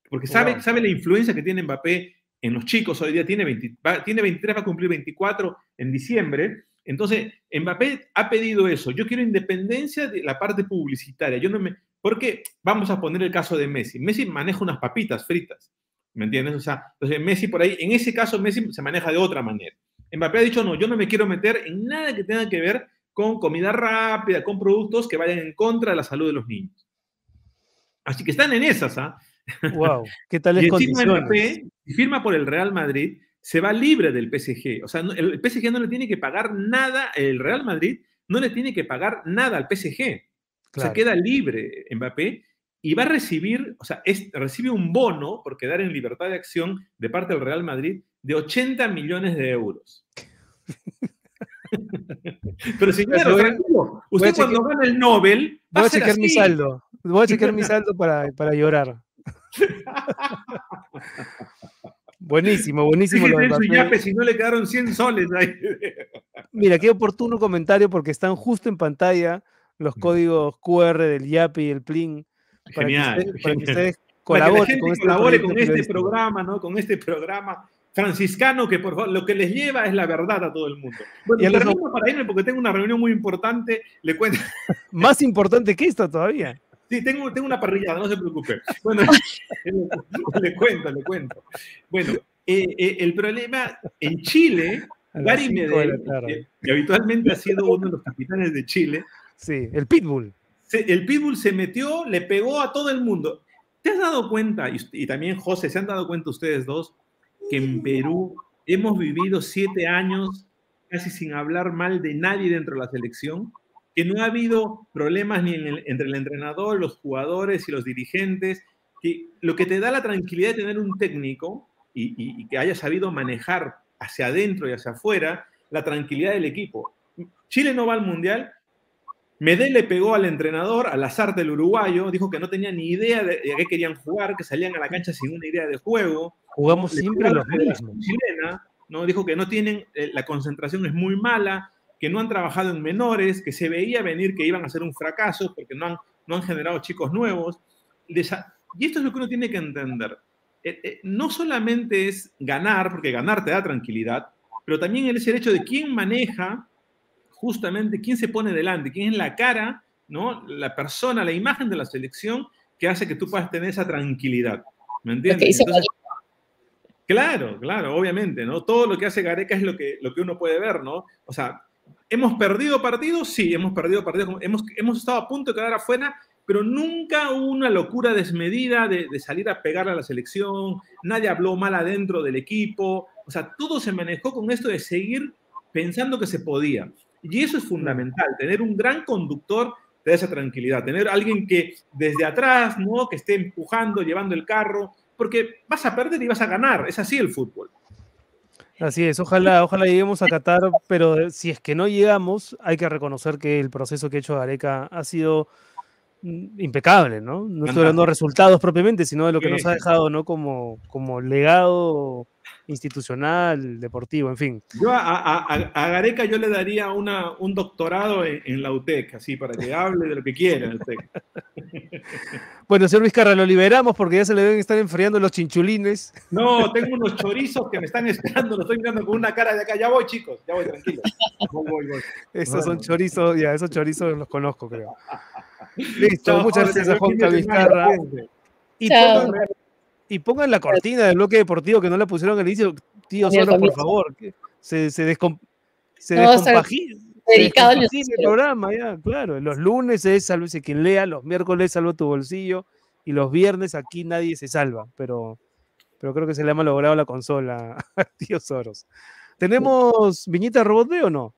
Porque sabe, sabe la influencia que tiene Mbappé en los chicos. Hoy día tiene, tiene 23, va a cumplir 24 en diciembre. Entonces, Mbappé ha pedido eso. Yo quiero independencia de la parte publicitaria. Yo no me, porque vamos a poner el caso de Messi. Messi maneja unas papitas fritas. ¿Me entiendes? O sea, entonces Messi por ahí, en ese caso Messi se maneja de otra manera. Mbappé ha dicho, no, yo no me quiero meter en nada que tenga que ver con comida rápida, con productos que vayan en contra de la salud de los niños. Así que están en esas, ¿ah? Wow, ¿qué tal es Mbappé, si firma por el Real Madrid, se va libre del PSG. O sea, el PSG no le tiene que pagar nada, el Real Madrid no le tiene que pagar nada al PSG. O sea, queda libre Mbappé y va a recibir, o sea, recibe un bono por quedar en libertad de acción de parte del Real Madrid de 80 millones de euros. Pero señor, tranquilo, usted cuando gana el Nobel. voy a, chequear mi saldo. Voy a chequear mi saldo para, para llorar. buenísimo, buenísimo. Lo de yape, si no le quedaron 100 soles ahí. Mira, qué oportuno comentario porque están justo en pantalla los códigos QR del YAPI y el PLIN Genial. Para que, ustedes colaboren con, este, colabore con este programa, ¿no? Con este programa franciscano que por favor, lo que les lleva es la verdad a todo el mundo. Bueno, y el para irme porque tengo una reunión muy importante, le cuento. Más importante que esto todavía. Sí, tengo, tengo una parrillada, no se preocupe. Bueno, le, cuento, le cuento. Bueno, eh, eh, el problema en Chile, Gary Medel, que habitualmente ha sido uno de los capitanes de Chile. Sí, el Pitbull el Pitbull se metió, le pegó a todo el mundo. ¿Te has dado cuenta, y, también José, se han dado cuenta ustedes dos, que en Perú hemos vivido siete años casi sin hablar mal de nadie dentro de la selección? Que no ha habido problemas ni entre el entrenador, los jugadores y los dirigentes. Que lo que te da la tranquilidad de tener un técnico y, que haya sabido manejar hacia adentro y hacia afuera la tranquilidad del equipo. Chile no va al mundial Medel le pegó al entrenador, al azar del uruguayo, dijo que no tenía ni idea de, qué querían jugar, que salían a la cancha sin una idea de juego. Jugamos siempre los mismos. Chilena, ¿no? Dijo que no tienen, eh, la concentración es muy mala, que no han trabajado en menores, que se veía venir que iban a ser un fracaso porque no han, no han generado chicos nuevos. Y esto es lo que uno tiene que entender. Eh, eh, no solamente es ganar, porque ganar te da tranquilidad, pero también es el hecho de quién maneja justamente quién se pone delante, quién es la cara, ¿no? La persona, la imagen de la selección que hace que tú puedas tener esa tranquilidad. ¿Me entiendes? claro, claro, obviamente, ¿no? Todo lo que hace Gareca es lo que, lo que uno puede ver, ¿no? O sea, ¿hemos perdido partidos? Sí, hemos perdido partidos. Hemos, hemos estado a punto de quedar afuera, pero nunca hubo una locura desmedida de, de salir a pegar a la selección. Nadie habló mal adentro del equipo. O sea, todo se manejó con esto de seguir pensando que se podía. Y eso es fundamental, tener un gran conductor de esa tranquilidad, tener alguien que desde atrás, ¿no? Que esté empujando, llevando el carro, porque vas a perder y vas a ganar, es así el fútbol. Así es, ojalá, ojalá lleguemos a Qatar, pero si es que no llegamos, hay que reconocer que el proceso que ha hecho Gareca ha sido mm, impecable, ¿no? No estoy hablando de resultados propiamente, sino de lo que nos ha dejado, ¿no? Como, como legado institucional, deportivo, en fin. Yo a, Gareca yo le daría una, un doctorado en, la UTEC, así, para que hable de lo que quiera en bueno, señor Vizcarra, lo liberamos porque ya se le deben estar enfriando los chinchulines. No, tengo unos chorizos que me están esperando, lo estoy mirando con una cara de acá. Ya voy, chicos, ya voy, tranquilo. Voy, voy, Esos son chorizos, ya, esos chorizos los conozco, creo. Listo, muchas gracias a Juan Vizcarra. Y y pongan la cortina del bloque deportivo que no la pusieron al inicio. Tío, solo por favor. Se, se, descom se Dedicado al programa, ya, claro. Los lunes es sálvese quien lea, los miércoles salva tu bolsillo y los viernes aquí nadie se salva, pero, pero creo que se le ha malogrado la consola a tío Soros. ¿Tenemos viñeta robot o no?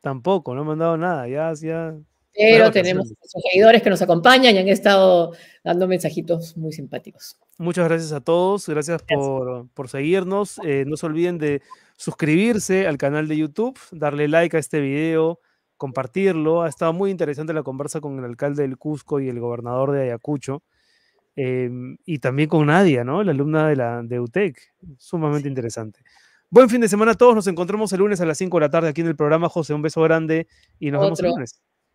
Tampoco, no me han dado nada, ya, ya Pero tenemos seguidores que nos acompañan y han estado dando mensajitos muy simpáticos. Muchas gracias a todos, gracias, Por, seguirnos. Eh, no se olviden de suscribirse al canal de YouTube, darle like a este video, compartirlo. Ha estado muy interesante la conversa con el alcalde del Cusco y el gobernador de Ayacucho. Em, y también con Nadia, ¿no? La alumna de la de UTEC. Sumamente interesante. Buen fin de semana a todos. Nos encontramos el lunes a las 5 de la tarde aquí en el programa. José, un beso grande y nos vemos el lunes.